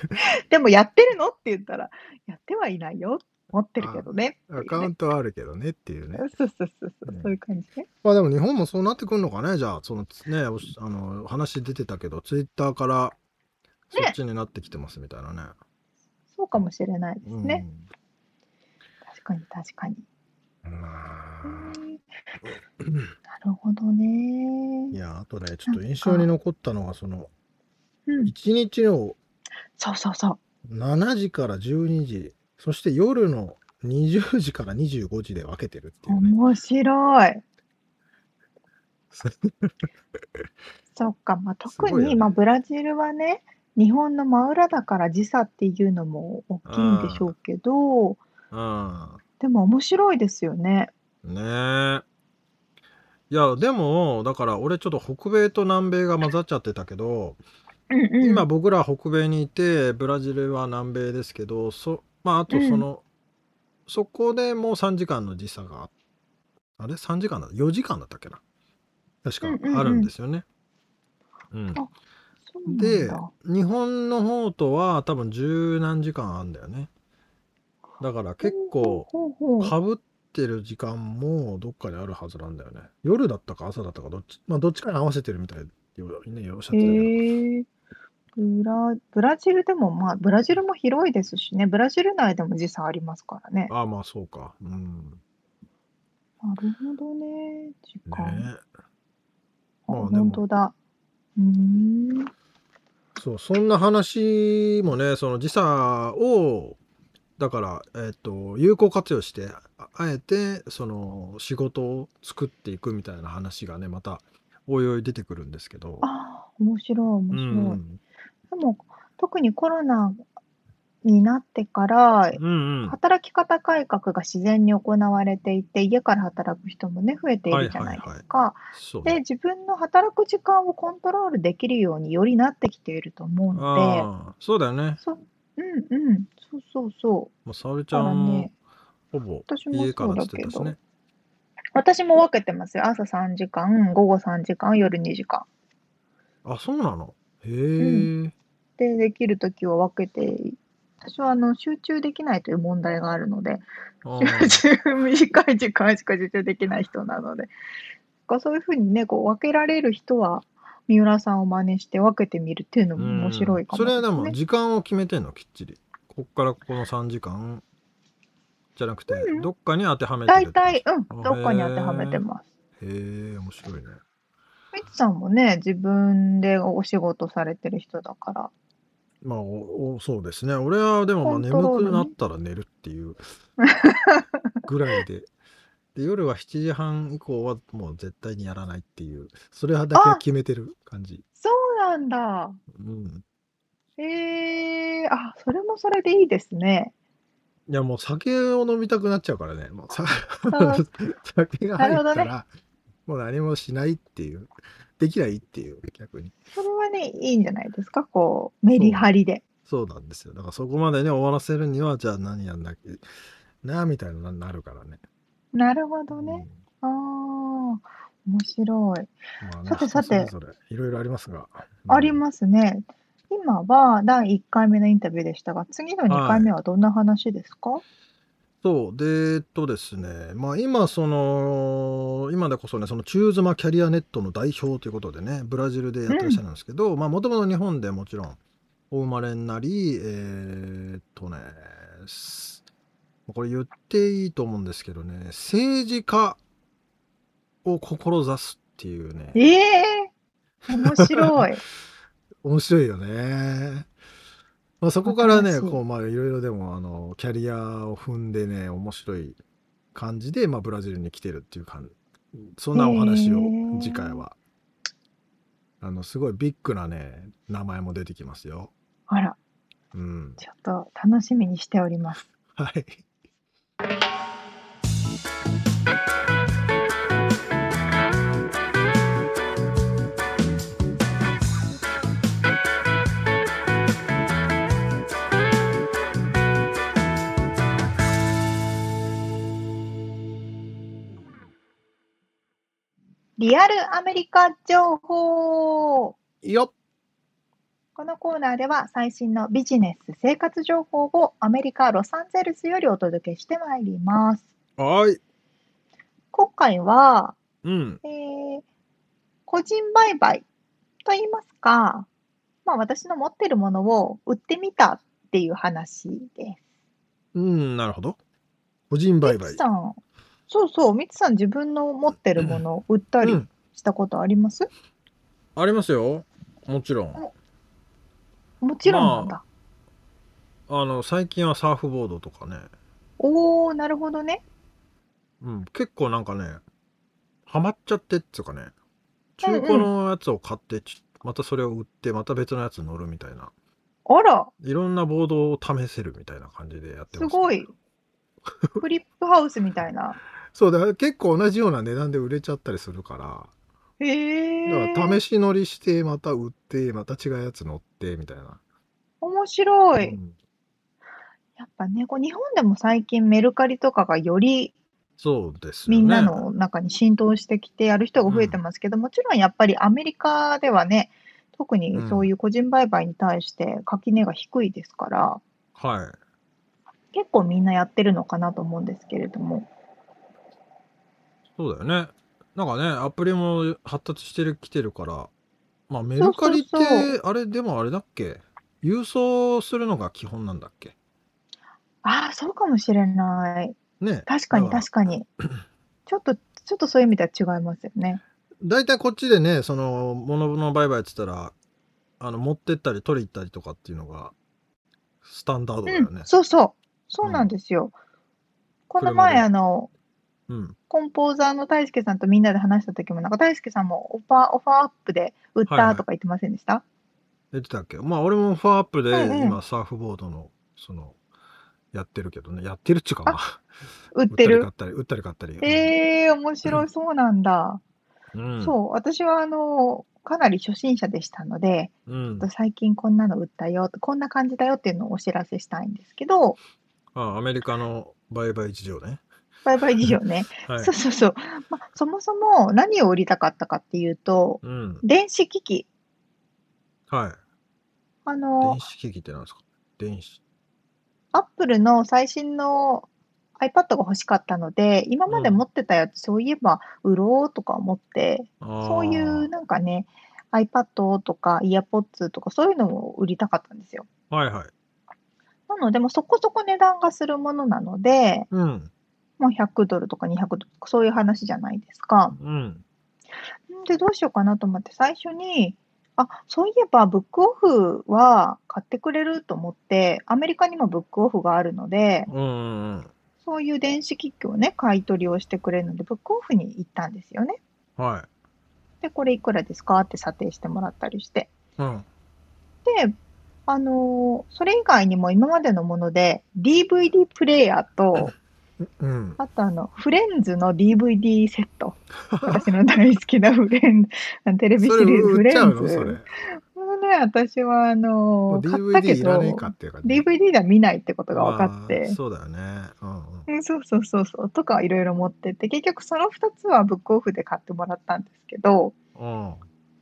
(laughs) でもやってるの？って言ったら、やってはいないよ。持ってるけどね。アカウントはあるけどねっていうね。そうそうそうそう、ねそういう感じね。まあでも日本もそうなってくるのかね、じゃあ、そのね、あの話出てたけど、ツイッターからそっちになってきてますみたいなね。そうかもしれないですうんね。確かに確かに。(clears throat) なるほどねい。や、あとね、ちょっと印象に残ったのが、その、うん、1日をそうそうそう。7時から12時、そして夜の20時から25時で分けてるっていうね。面白い。(laughs) そっか、まあ、特に、ねまあ、ブラジルはね、日本の真裏だから時差っていうのも大きいんでしょうけど、うん。でも面白いですよね。ねえ。いや、でも、だから俺ちょっと北米と南米が混ざっちゃってたけど、うんうん。今僕ら北米にいて、ブラジルは南米ですけど、そ、まああとその、そこでもう3時間の時差が、あれ ?3 時間だ、4時間だったっけな？確うんうんうんかあるんですよね。うん。あそうなんでだ。、日本の方とは多分十何時間あるんだよね。だから結構、ほうほうほうかぶってる時間もどっかにあるはずなんだよね。夜だったか朝だったかどっち、まあどっちかに合わせてるみたいよね、おっしゃってたけど。へえ。ブラ、ブラジルでも、まあ、ブラジルも広いですしね、ブラジル内でも時差ありますからね。ああ、まあそうか。うん。なるほどね、時間。ねあ、まあ本当だ。うーん。そう、そんな話もね、その時差を、だから、えっ、と、有効活用して、ああえて、その、仕事を作っていくみたいな話がね、また、おいおい出てくるんですけど。ああ、面白い、面う白い。ん。でも、特にコロナになってから、うんうん。働き方改革が自然に行われていて、家から働く人もね、増えているじゃないですか。で、そうね。自分の働く時間をコントロールできるようによりなってきていると思うので、ああ、そうだよね。そう、うんうん、そうそうそう。もう沙織ちゃんもね、ほぼ家からっつってたしね。私も分けてますよ。朝3時間、午後3時間、夜2時間。あ、そうなの？へえ。で、できるときは分けて、私はあの集中できないという問題があるので、(laughs) 集中短い時間しか集中できない人なので、そういうふうにね、こう分けられる人は、三浦さんを真似して分けてみるっていうのも面白いかもそれはで。も時間を決めてんのきっちり。こっからここの3時間。じゃなくて、うん。どっかに当てはめてる大体、うん、どっかに当てはめてます。へえ面白いね。みつさんもね、自分でお仕事されてる人だから。まあおおそうですね。俺はでもまあコントロールね。眠くなったら寝るっていう (laughs) ぐらいで。で夜は7時半以降はもう絶対にやらないっていう。それはだけは決めてる感じ。そうなんだ。うん。えー、あ、それもそれでいいですね。いやもう酒を飲みたくなっちゃうからね。もうさあ (laughs) 酒が入なるほどね。ったら、もう何もしないっていうできないっていう逆にそれはね、いいんじゃないですか？こう、メリハリで。そうなんですよだからそこまでね終わらせるにはじゃあ何やんなきゃなみたいななるからねなるほどね。ああ、面白い。うんまあねさてさていろいろありますが、ありますね。今は第1回目のインタビューでしたが、次の2回目はどんな話ですか、そう。で、えっとですね、まあ今その、今でこそね、そのチューズマキャリアネットの代表ということでね、ブラジルでやってらっしゃるんですけど、まあもともと日本でもちろんお生まれになり、えーっとね、すこれ言っていいと思うんですけどね、政治家を志すっていうね、ええ面白い。(laughs) 面白いよね。まあ、そこからね。こう、まあ、いろいろでも、あの、キャリアを踏んでね、面白い感じで、まあ、ブラジルに来てるっていう感そんなお話を次回は。あの、すごいビッグなね、名前も出てきますよ。あら、うん。ちょっと楽しみにしております。はい。リアルアメリカ情報よこのコーナーでは最新のビジネス、生活情報をアメリカ・ロサンゼルスよりお届けしてまいります。はい。今回は、うん。えー、個人売買と言いますか、まあ私の持ってるものを売ってみたっていう話です。うん、なるほど。個人売買。さん、そうそう、みつさん自分の持ってるものを売ったりしたことあります、ありますよ。もちろん。もちろんなんだ。あ、あの、最近はサーフボードとかね。おー、なるほどね。うん、結構なんかね、ハマっちゃってっつうかね、中古のやつを買って、またそれを売って、また別のやつ乗るみたいな。あら、いろんなボードを試せるみたいな感じでやってます、ごい。フリップハウスみたいな。そうだ、結構同じような値段で売れちゃったりするから。へだから試し乗りして、また売って、また違うやつ乗ってみたいな。面白い。うん、やっぱね、こう日本でも最近メルカリとかがよりそうですみんなの中に浸透してきてやる人が増えてますけど、うん、もちろんやっぱりアメリカではね、特にそういう個人売買に対して垣根が低いですから、はい。結構みんなやってるのかなと思うんですけれども。そうだよね。なんかね、アプリも発達してる、きてるから、まあメルカリって、あれ、でもあれだっけ？郵送するのが基本なんだっけ？ああ、そうかもしれない。ね。確かに確かに。(clears throat) ちょっと、ちょっとそういう意味では違いますよね。大体こっちでね、その、物の売買って言ったら、あの、持ってったり取り行ったりとかっていうのが、スタンダードだよね。うん、そうそう。そうなんですよ。この前、あの、うん。コンポーザーの大輔さんとみんなで話した時も、なんか大輔さんもオファー、オファーアップで売ったとか言ってませんでした、言ってたっけ？まあ俺もオファーアップで今サーフボードの、その、やってるけどね。やってるっちゅうかまあ。売ってる？売ったり売ったり買ったり。ええー、面白い、そうなんだ。うん、そう、私はあの、かなり初心者でしたので、うん、最近こんなの売ったよ、こんな感じだよっていうのをお知らせしたいんですけど、あアメリカの売買事情ね。売買事情ね。はい、そうそうそう。まあ、そもそも何を売りたかったかっていうと、うん、電子機器。はい。あの、電子機器って何ですか？電子。アップルの最新の iPad が欲しかったので、今まで持ってたやつ、そういえば売ろうとか思って、そういうなんかね、iPad とか EarPods とかそういうのを売りたかったんですよ。はいはい。なので、もそこそこ値段がするものなので、うん。もう100ドルとか200ドルとかそういう話じゃないですか。うん。で、どうしようかなと思って最初に、あ、そういえばブックオフは買ってくれると思って、アメリカにもブックオフがあるので、うん。そういう電子機器をね、買い取りをしてくれるので、ブックオフに行ったんですよね。はい。で、これいくらですかって査定してもらったりして。うん。で、あのーそれ以外にも今までのもので、DVD プレイヤーと、うん。あとあの、フレンズの DVD セット。私の大好きなフレンズ、テレビシリーズ、フレンズ。それ。ね、私はあのー、買ったけど、DVD では見ないってことが分かって。そうだよね。うんうん、そうそうそうそう。とかいろいろ持ってて、結局その2つはブックオフで買ってもらったんですけど、うん。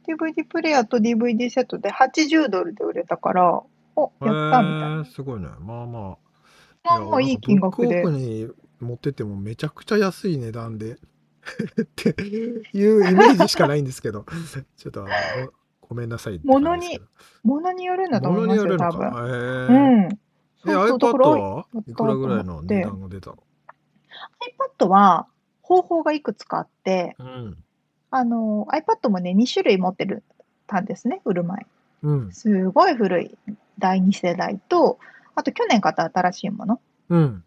DVD プレイヤーと DVD セットで80ドルで売れたから、お、やったみたいな。すごいね。まあまあ。まあまあいい金額でブックオフに持ってってもめちゃくちゃ安い値段で (laughs) っていうイメージしかないんですけど、ちょっとあのごめんなさいって物に。ものによるんだともの思いますよ、によるのか？多分。へえ。うん。え、そうそう、だ iPad はいくらぐらいの値段が出たの？iPad は方法がいくつかあって、うん。あの、iPad もね、2種類持ってるたんですね、売る前。うん。すごい古い第2世代と、あと去年買った新しいもの。うん。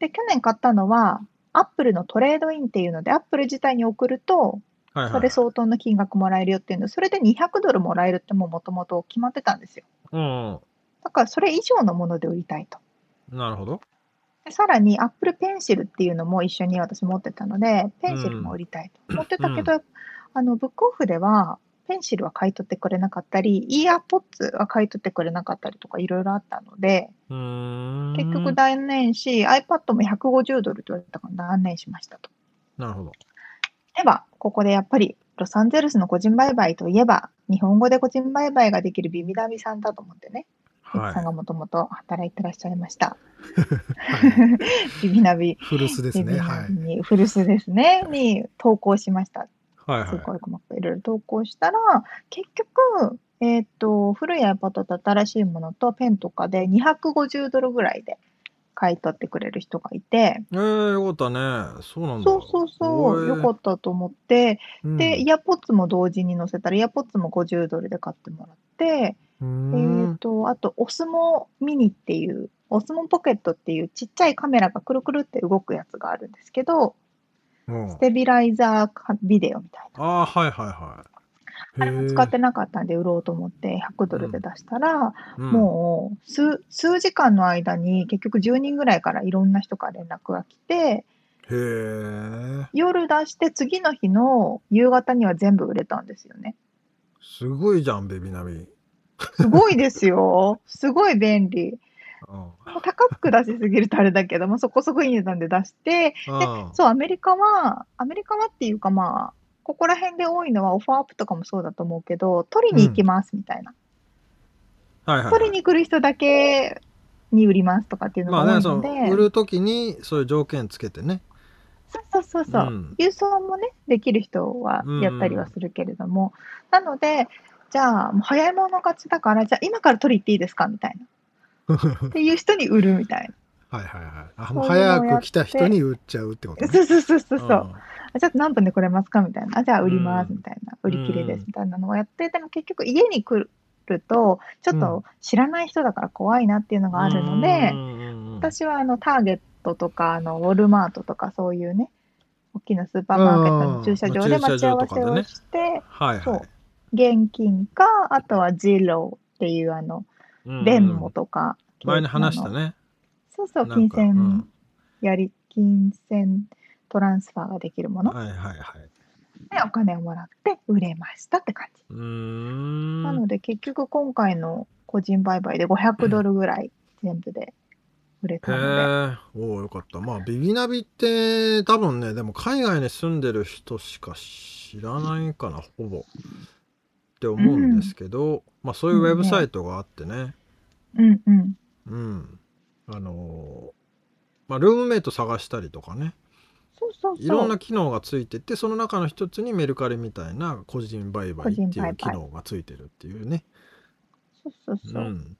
で、去年買ったのは、Apple のトレードインっていうので、Apple 自体に送ると、はいはい。それ相当の金額もらえるよっていうの、それで200ドルもらえるってももともと決まってたんですよ。うん。だからそれ以上のもので売りたいと。なるほど。でさらに Apple Pencil っていうのも一緒に私持ってたので、ペンシルも売りたいと思ってたけど、あの、ブックオフでは、ペンシルは買い取ってくれなかったり、イヤーポッツは買い取ってくれなかったりとかいろいろあったので。結局断念し、iPad も150ドルと言われたから断念しましたと。なるほど。では、ここでやっぱり、ロサンゼルスの個人売買といえば、日本語で個人売買ができるビビダビさんだと思ってね、ミツさんがはもともと働いてらっしゃいました。い。(laughs) ビビナビ、古巣ですね。古巣ですね、に投稿しました。はいすごはい細かくいろいろ投稿したら、結局、えっ、と、古い iPad と新しいものとペンとかで250ドルぐらいで買い取ってくれる人がいて、い。えー、よかったね。そうなんだ。そうそうそう、よかっったと思って、た。で、イヤポッツも同時に載せたら、イヤポッツも50ドルで買ってもらって、うーえんっ、と、あと、オスモミニっていう、オスモポケットっていうちっちゃいカメラがくるくるって動くやつがあるんですけど、うんステビライザーかビデオみたいな。ああ、はいはいはい。あれも使ってなかったんで売ろうと思って100ドルで出したら、うん、もう数数時間の間に結局10人ぐらいからいろんな人から連絡が来て。夜出して次の日の夕方には全部売れたんですよね。すごいじゃん、ベビナビ。すごいですよ。すごい便利。うん高く出しすぎるとあれだけども、そこそこいい値段で出して、うんそう、アメリカは、アメリカはっていうかまあ、ここら辺で多いのはオファーアップとかもそうだと思うけど、取りに行きますみたいな。はいはい。取りに来る人だけに売りますとかっていうのが多いので、の売るときにそういう条件つけてね。そうそうそうそう、うん郵送もね、できる人はやったりはするけれども、なので、じゃあ、もう早い者勝ちだから、じゃあ今から取り行っていいですかみたいな。っていう人に売るみたいはいはいはい。あもう早く来た人に売っちゃうってことな。ね。そうそうそうそう。そううんあじゃあ何分で来れますかみたいな。あじゃあ売りますうんみたいな。売り切れですみたいなのをやって、でも結局家に来ると、ちょっと知らない人だから怖いなっていうのがあるので私はあのターゲットとかあのウォルマートとかそういうね、大きなスーパーマーケットの駐車場でうん待ち合わせをして、そはいはう現金か、あとはジローっていうあの、い。うんベンモとか、前に話したね。そうそう、金銭うんやり、金銭トランスファーができるものはいはいはい。でお金をもらって売れましたって感じ。なので結局今回の個人売買で500ドルぐらい全部で売れたので、へえ、おおよかった。まあ、ビビナビって多分ね、でも海外に住んでる人しか知らないかな、ほぼ。って思うんですけど、まあそういうウェブサイトがあってね、うんうん。うん。あのーまあルームメイト探したりとかね、そうそうそう。いろんな機能がついてて、その中の一つにメルカリみたいな個人売買っていう機能がついてるっていうね。そうそうそう。うん。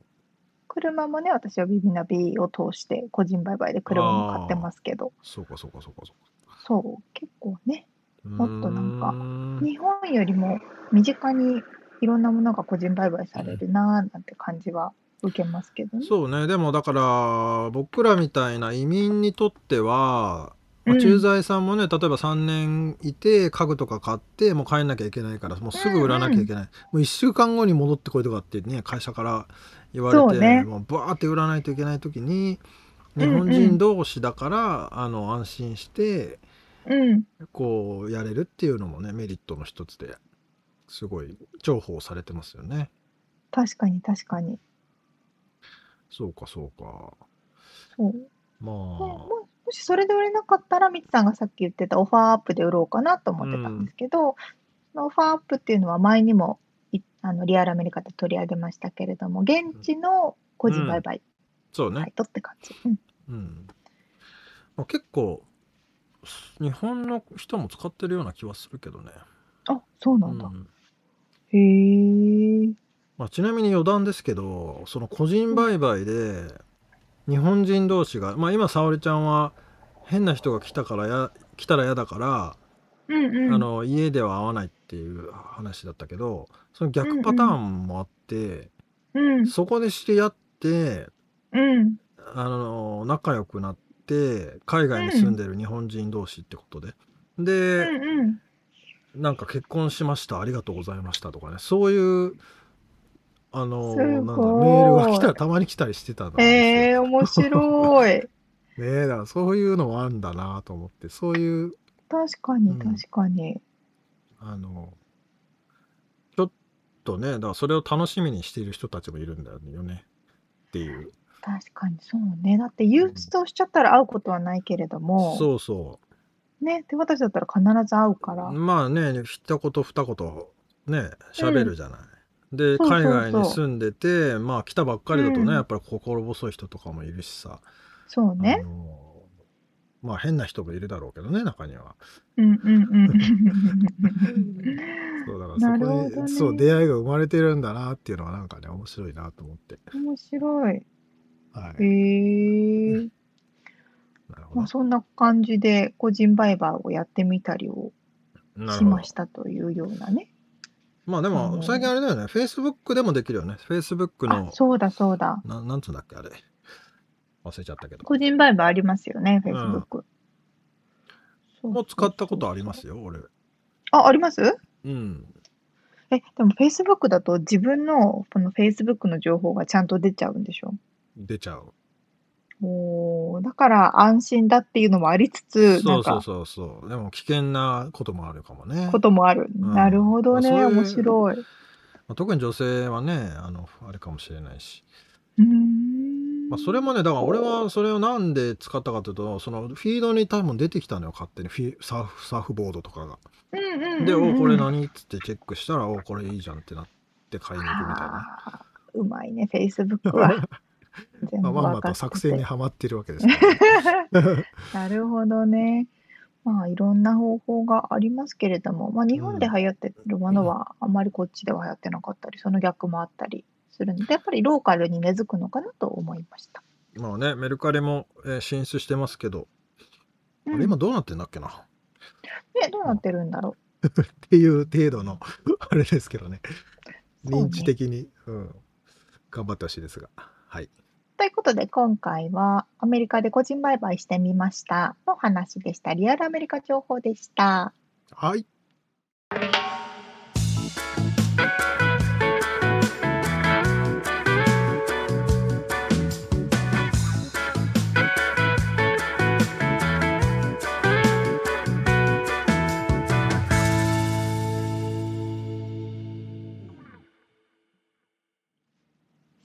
車もね、私はビビナビを通して個人売買で車も買ってますけど、そうかそうかそうかそうか。そう、結構ね、もっとなんか日本よりも身近にいろんなものが個人売買されるなぁなんて感じは受けますけどね。そうねでもだから僕らみたいな移民にとっては、まあうん駐在さんもね例えば3年いて家具とか買ってもう帰んなきゃいけないからもうすぐ売らなきゃいけない、もう1週間後に戻ってこいとかってね会社から言われて、ねもうバーって売らないといけない時に日本人同士だから、あの安心してうん。こうやれるっていうのもねメリットの一つですごい重宝されてますよね。確かに確かに。そうかそうか。そう。まもあ。もしそれで売れなかったら、みつさんがさっき言ってたオファーアップで売ろうかなと思ってたんですけど、そのオファーアップっていうのは前にもいあのリアルアメリカで取り上げましたけれども、現地の個人売買そうねサイ。トって感じ。うんうん。まあ、結構、日本の人も使ってるような気はするけどね。あ、そううなんだ。ん。へえ。まあ、ちなみに余談ですけど、その個人売買で、日本人同士が、まあ今、沙織ちゃんは、変な人が来たからや、来たら嫌だから、うんうん。あの、家では会わないっていう話だったけど、その逆パターンもあって、うん。そこで知り合って、うん。あの、仲良くなって、海外に住んでる日本人同士ってことで。うで、んうん。なんか結婚しました、ありがとうございましたとかね、そういう、あの、すなんだ、メールが来たらたまに来たりしてたんですよ。ええ、面白い。(laughs) ねえ、だからそういうのもあるんだなと思って、そういう、確かに、うん確かに。あの、ちょっとね、だからそれを楽しみにしている人たちもいるんだよね。っていう。確かにそうね。だって憂鬱としちゃったら会うことはないけれども、そうそね、手渡しだったら必ず会うからう。。まあね、一言二言ね、喋るじゃない。で、そうそうそう海外に住んでて、まあ来たばっかりだとね、うんやっぱり心細い人とかもいるしさ。そうねまあ変な人もいるだろうけどね、中には。うんうんうん。そうだからそこに、(laughs) なるほどねそう、出会いが生まれてるんだなっていうのはなんかね、面白いなと思って。面白い。はい。へえ。(laughs) なるほどまあ、。そんな感じで個人売買をやってみたりをなるほどしましたというようなね。まあであも、の最近あれだよね、Facebook でもできるよね。Facebook の、、あそうだそうだ。ななんつうんだっけ、あれ。忘れちゃったけど。個人売買ありますよね、うん Facebook。もう使ったことありますよ、俺。あ、あります？うん。え、でも Facebook だと自分のこの Facebook の情報がちゃんと出ちゃうんでしょ？出ちゃう。おーだから安心だっていうのもありつつ、なそうんそうか、そうそう。でも危険なこともあるかもね。こともある。うんなるほどね、まあそういう面白い。うまあ特に女性はね、あの、あれかもしれないし。ーん。まあ、それもね、だから俺はそれをなんで使ったかというと、そのフィードに多分出てきたのよ、勝手にフィサーフ、サーフボードとかが。うんうんうんうん、で、おこれ何？っつってチェックしたら、おこれいいじゃんってなって買いに行くみたいな。あーうまいね、Facebook は。(laughs) まあ、まんまと作戦にはまってるわけですね。(laughs) なるほどね。まあ、いろんな方法がありますけれども、まあ、日本で流行ってるものは、あんまりこっちでは流行ってなかったり、その逆もあったりするので、やっぱりローカルに根付くのかなと思いました。まあね、メルカリも、えー進出してますけど、うんあれ今どうなってんだっけな？ね、どうなってるんだろ (laughs) っていう程度のあれですけどね。認知的に、うん、頑張ってほしいですが。はい。う。ということで、今回はアメリカで個人売買してみましたの話でした。リアルアメリカ情報でした。はい。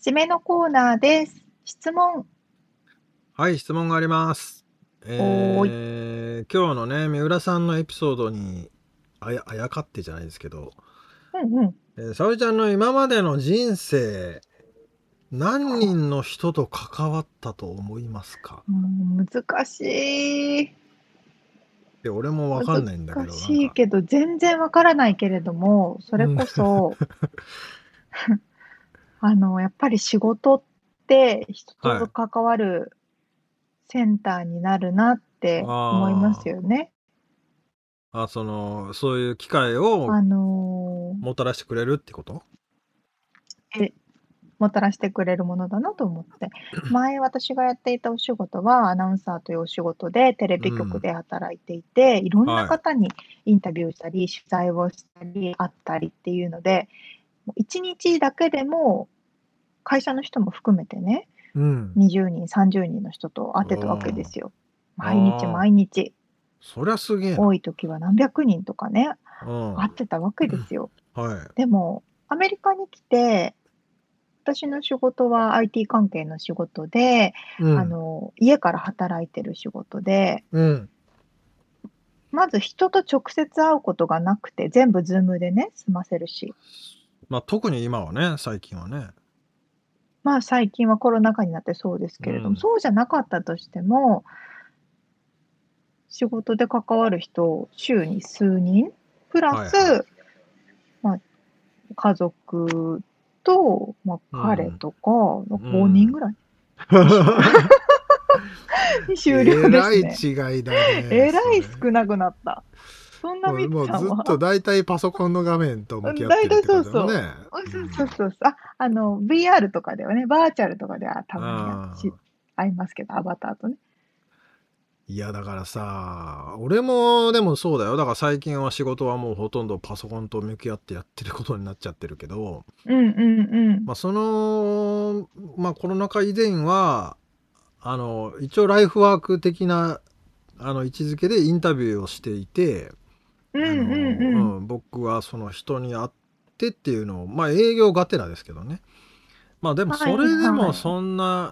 締めのコーナーです。質問。はい、質問があります。えー、今日のね、三浦さんのエピソードにあやあやかってじゃないですけど、うんうん。えー、沙織ちゃんの今までの人生、何人の人と関わったと思いますか？難しい。って俺もわかんないんだけど、難。しいけど、全然わからないけれども、それこそ、(laughs) あの、やっぱり仕事って人と関わるセンターになるなって思いますよね。あ、その、そういう機会をあのーもたらしてくれるってこと？もたらしてくれるものだなと思って。(clears throat) 前私がやっていたお仕事はアナウンサーというお仕事でテレビ局で働いていて、いろんな方にインタビューしたり、取材をしたり、会ったりっていうので、もう1日だけでも会社の人も含めてね、うん。20人、30人の人と会ってたわけですよ。毎日毎日。そりゃすげえな。多い時は何百人とかね、うん。会ってたわけですよ。はい。でも、アメリカに来て、私の仕事は IT 関係の仕事で、うん。あの、家から働いてる仕事で、うん。まず人と直接会うことがなくて、全部ズームでね、済ませるし。まあ特に今はね、最近はね。まあ最近はコロナ禍になってそうですけれども、うんそうじゃなかったとしても、仕事で関わる人、週に数人、プラス、はいはまあ、家族と、まあ、彼とか、5人ぐらい、(laughs) (laughs) に終了えらいですね。違いだね。えらい少なくなった。そんなみっもうずっちゃんは。と大体パソコンの画面と向き合ってるってことだもんね。そうそうそうそう。あ、あの、VR とかではね、バーチャルとかではたまにし会いますけど、アバターとね。いやだからさ俺もでもそうだよだから最近は仕事はもうほとんどパソコンと向き合ってやってることになっちゃってるけど、うんうんうん。まあ、そのまあコロナ禍以前はあの一応ライフワーク的なあの位置づけでインタビューをしていて、うん僕はその人に会ってっていうのをまあ営業がてらですけどね。まあでもそれでもい。そんな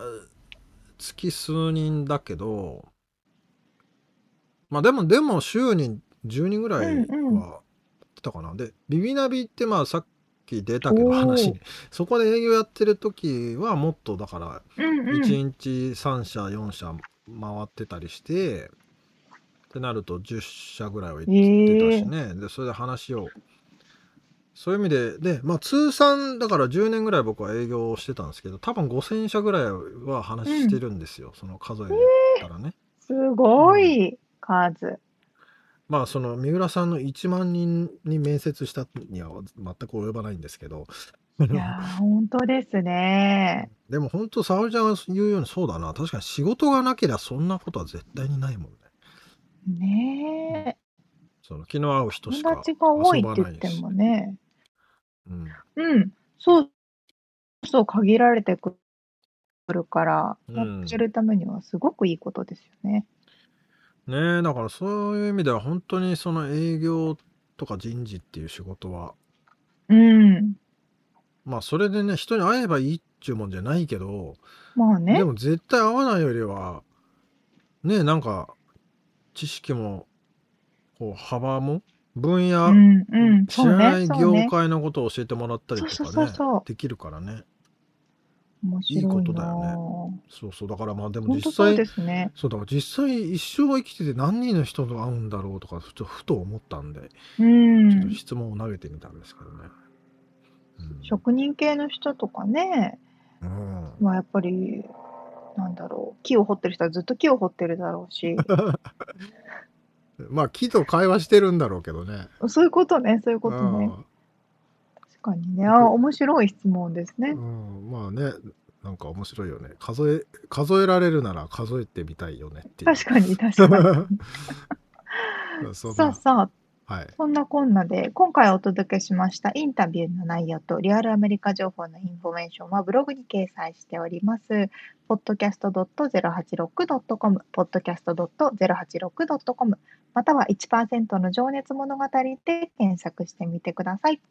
月数人だけど、まあでもでも週に10人ぐらいうんうん。はやってたかな、でビビナビってまあさっき出たけど話に。そこで営業やってる時はもっとだからうんうん。1日3社4社回ってたりして、ってなると10社ぐらいは行ってたしね、でそれで話を。そういう意味でで、まあ、通算だから10年ぐらい僕は営業をしてたんですけど多分5,000社ぐらいは話してるんですよ、その数えたらね。すごい数。まあその三浦さんの1万人に面接したには全く及ばないんですけど。いやー、本当ですね。でも本当沙織ちゃんが言うようにそうだな。確かに仕事がなければそんなことは絶対にないもんね。ねその気の合うえ。人しか友達が多いって言ってもね。うんうん。そう、そう、限られてくるから、うんやってるためにはすごくいいことですよね。ねえだからそういう意味では本当にその営業とか人事っていう仕事はうん。まあそれでね人に会えばいいっちゅうもんじゃないけどまあねで。も絶対会わないよりはねえなんか知識もこう幅も分野、うんうん。知らない。業界のことを教えてもらったりとかねできるからねいいいことだなよぁそうそうだからまあでも実本当そうね。そうだから実際一生生きてて何人の人と会うんだろうとかふとふと思ったんでうちょっとん。質問を投げてみたんですけどね。うん職人系の人とかね、うんまあやっぱり、なんだろう、木を掘ってる人はずっと木を掘ってるだろうし、(laughs) まあ木と会話してるんだろうけどね。そういうことね、そういうことね。確かにね。あ、面白い質問ですねう。ん、まあねなんか面白いよね数え数えられるなら数えてみたいよねっていう。確かに、確かに。(laughs) (laughs) さあなさあ、はい。そんなこんなで、今回お届けしましたインタビューの内容とリアルアメリカ情報のインフォメーションはブログに掲載しております。podcast.086.com、podcast.086.com、または1%の情熱物語で検索してみてください。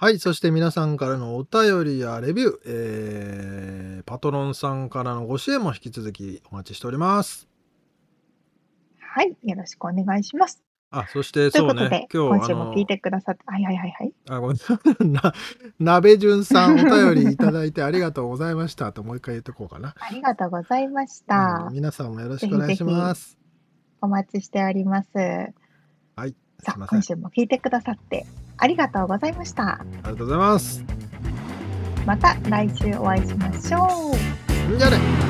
はい、そして皆さんからのお便りやレビュー、えーパトロンさんからのご支援も引き続きお待ちしております。はい、よろしくお願いします。あ、そしてということで、そうね、今日今週も聞いてくださって、はいはいはいはい。あ、ごめんなさい。(laughs) な、鍋順さんお便りいただいてありがとうございましたともう一回言っとこうかな。ありがとうございました。うん皆さんもよろしくお願いします。お待ちしております。はい、すさあ、いません。今週も聞いてくださってありがとうございました。ありがとうございます。また来週お会いしましょう。じゃあね。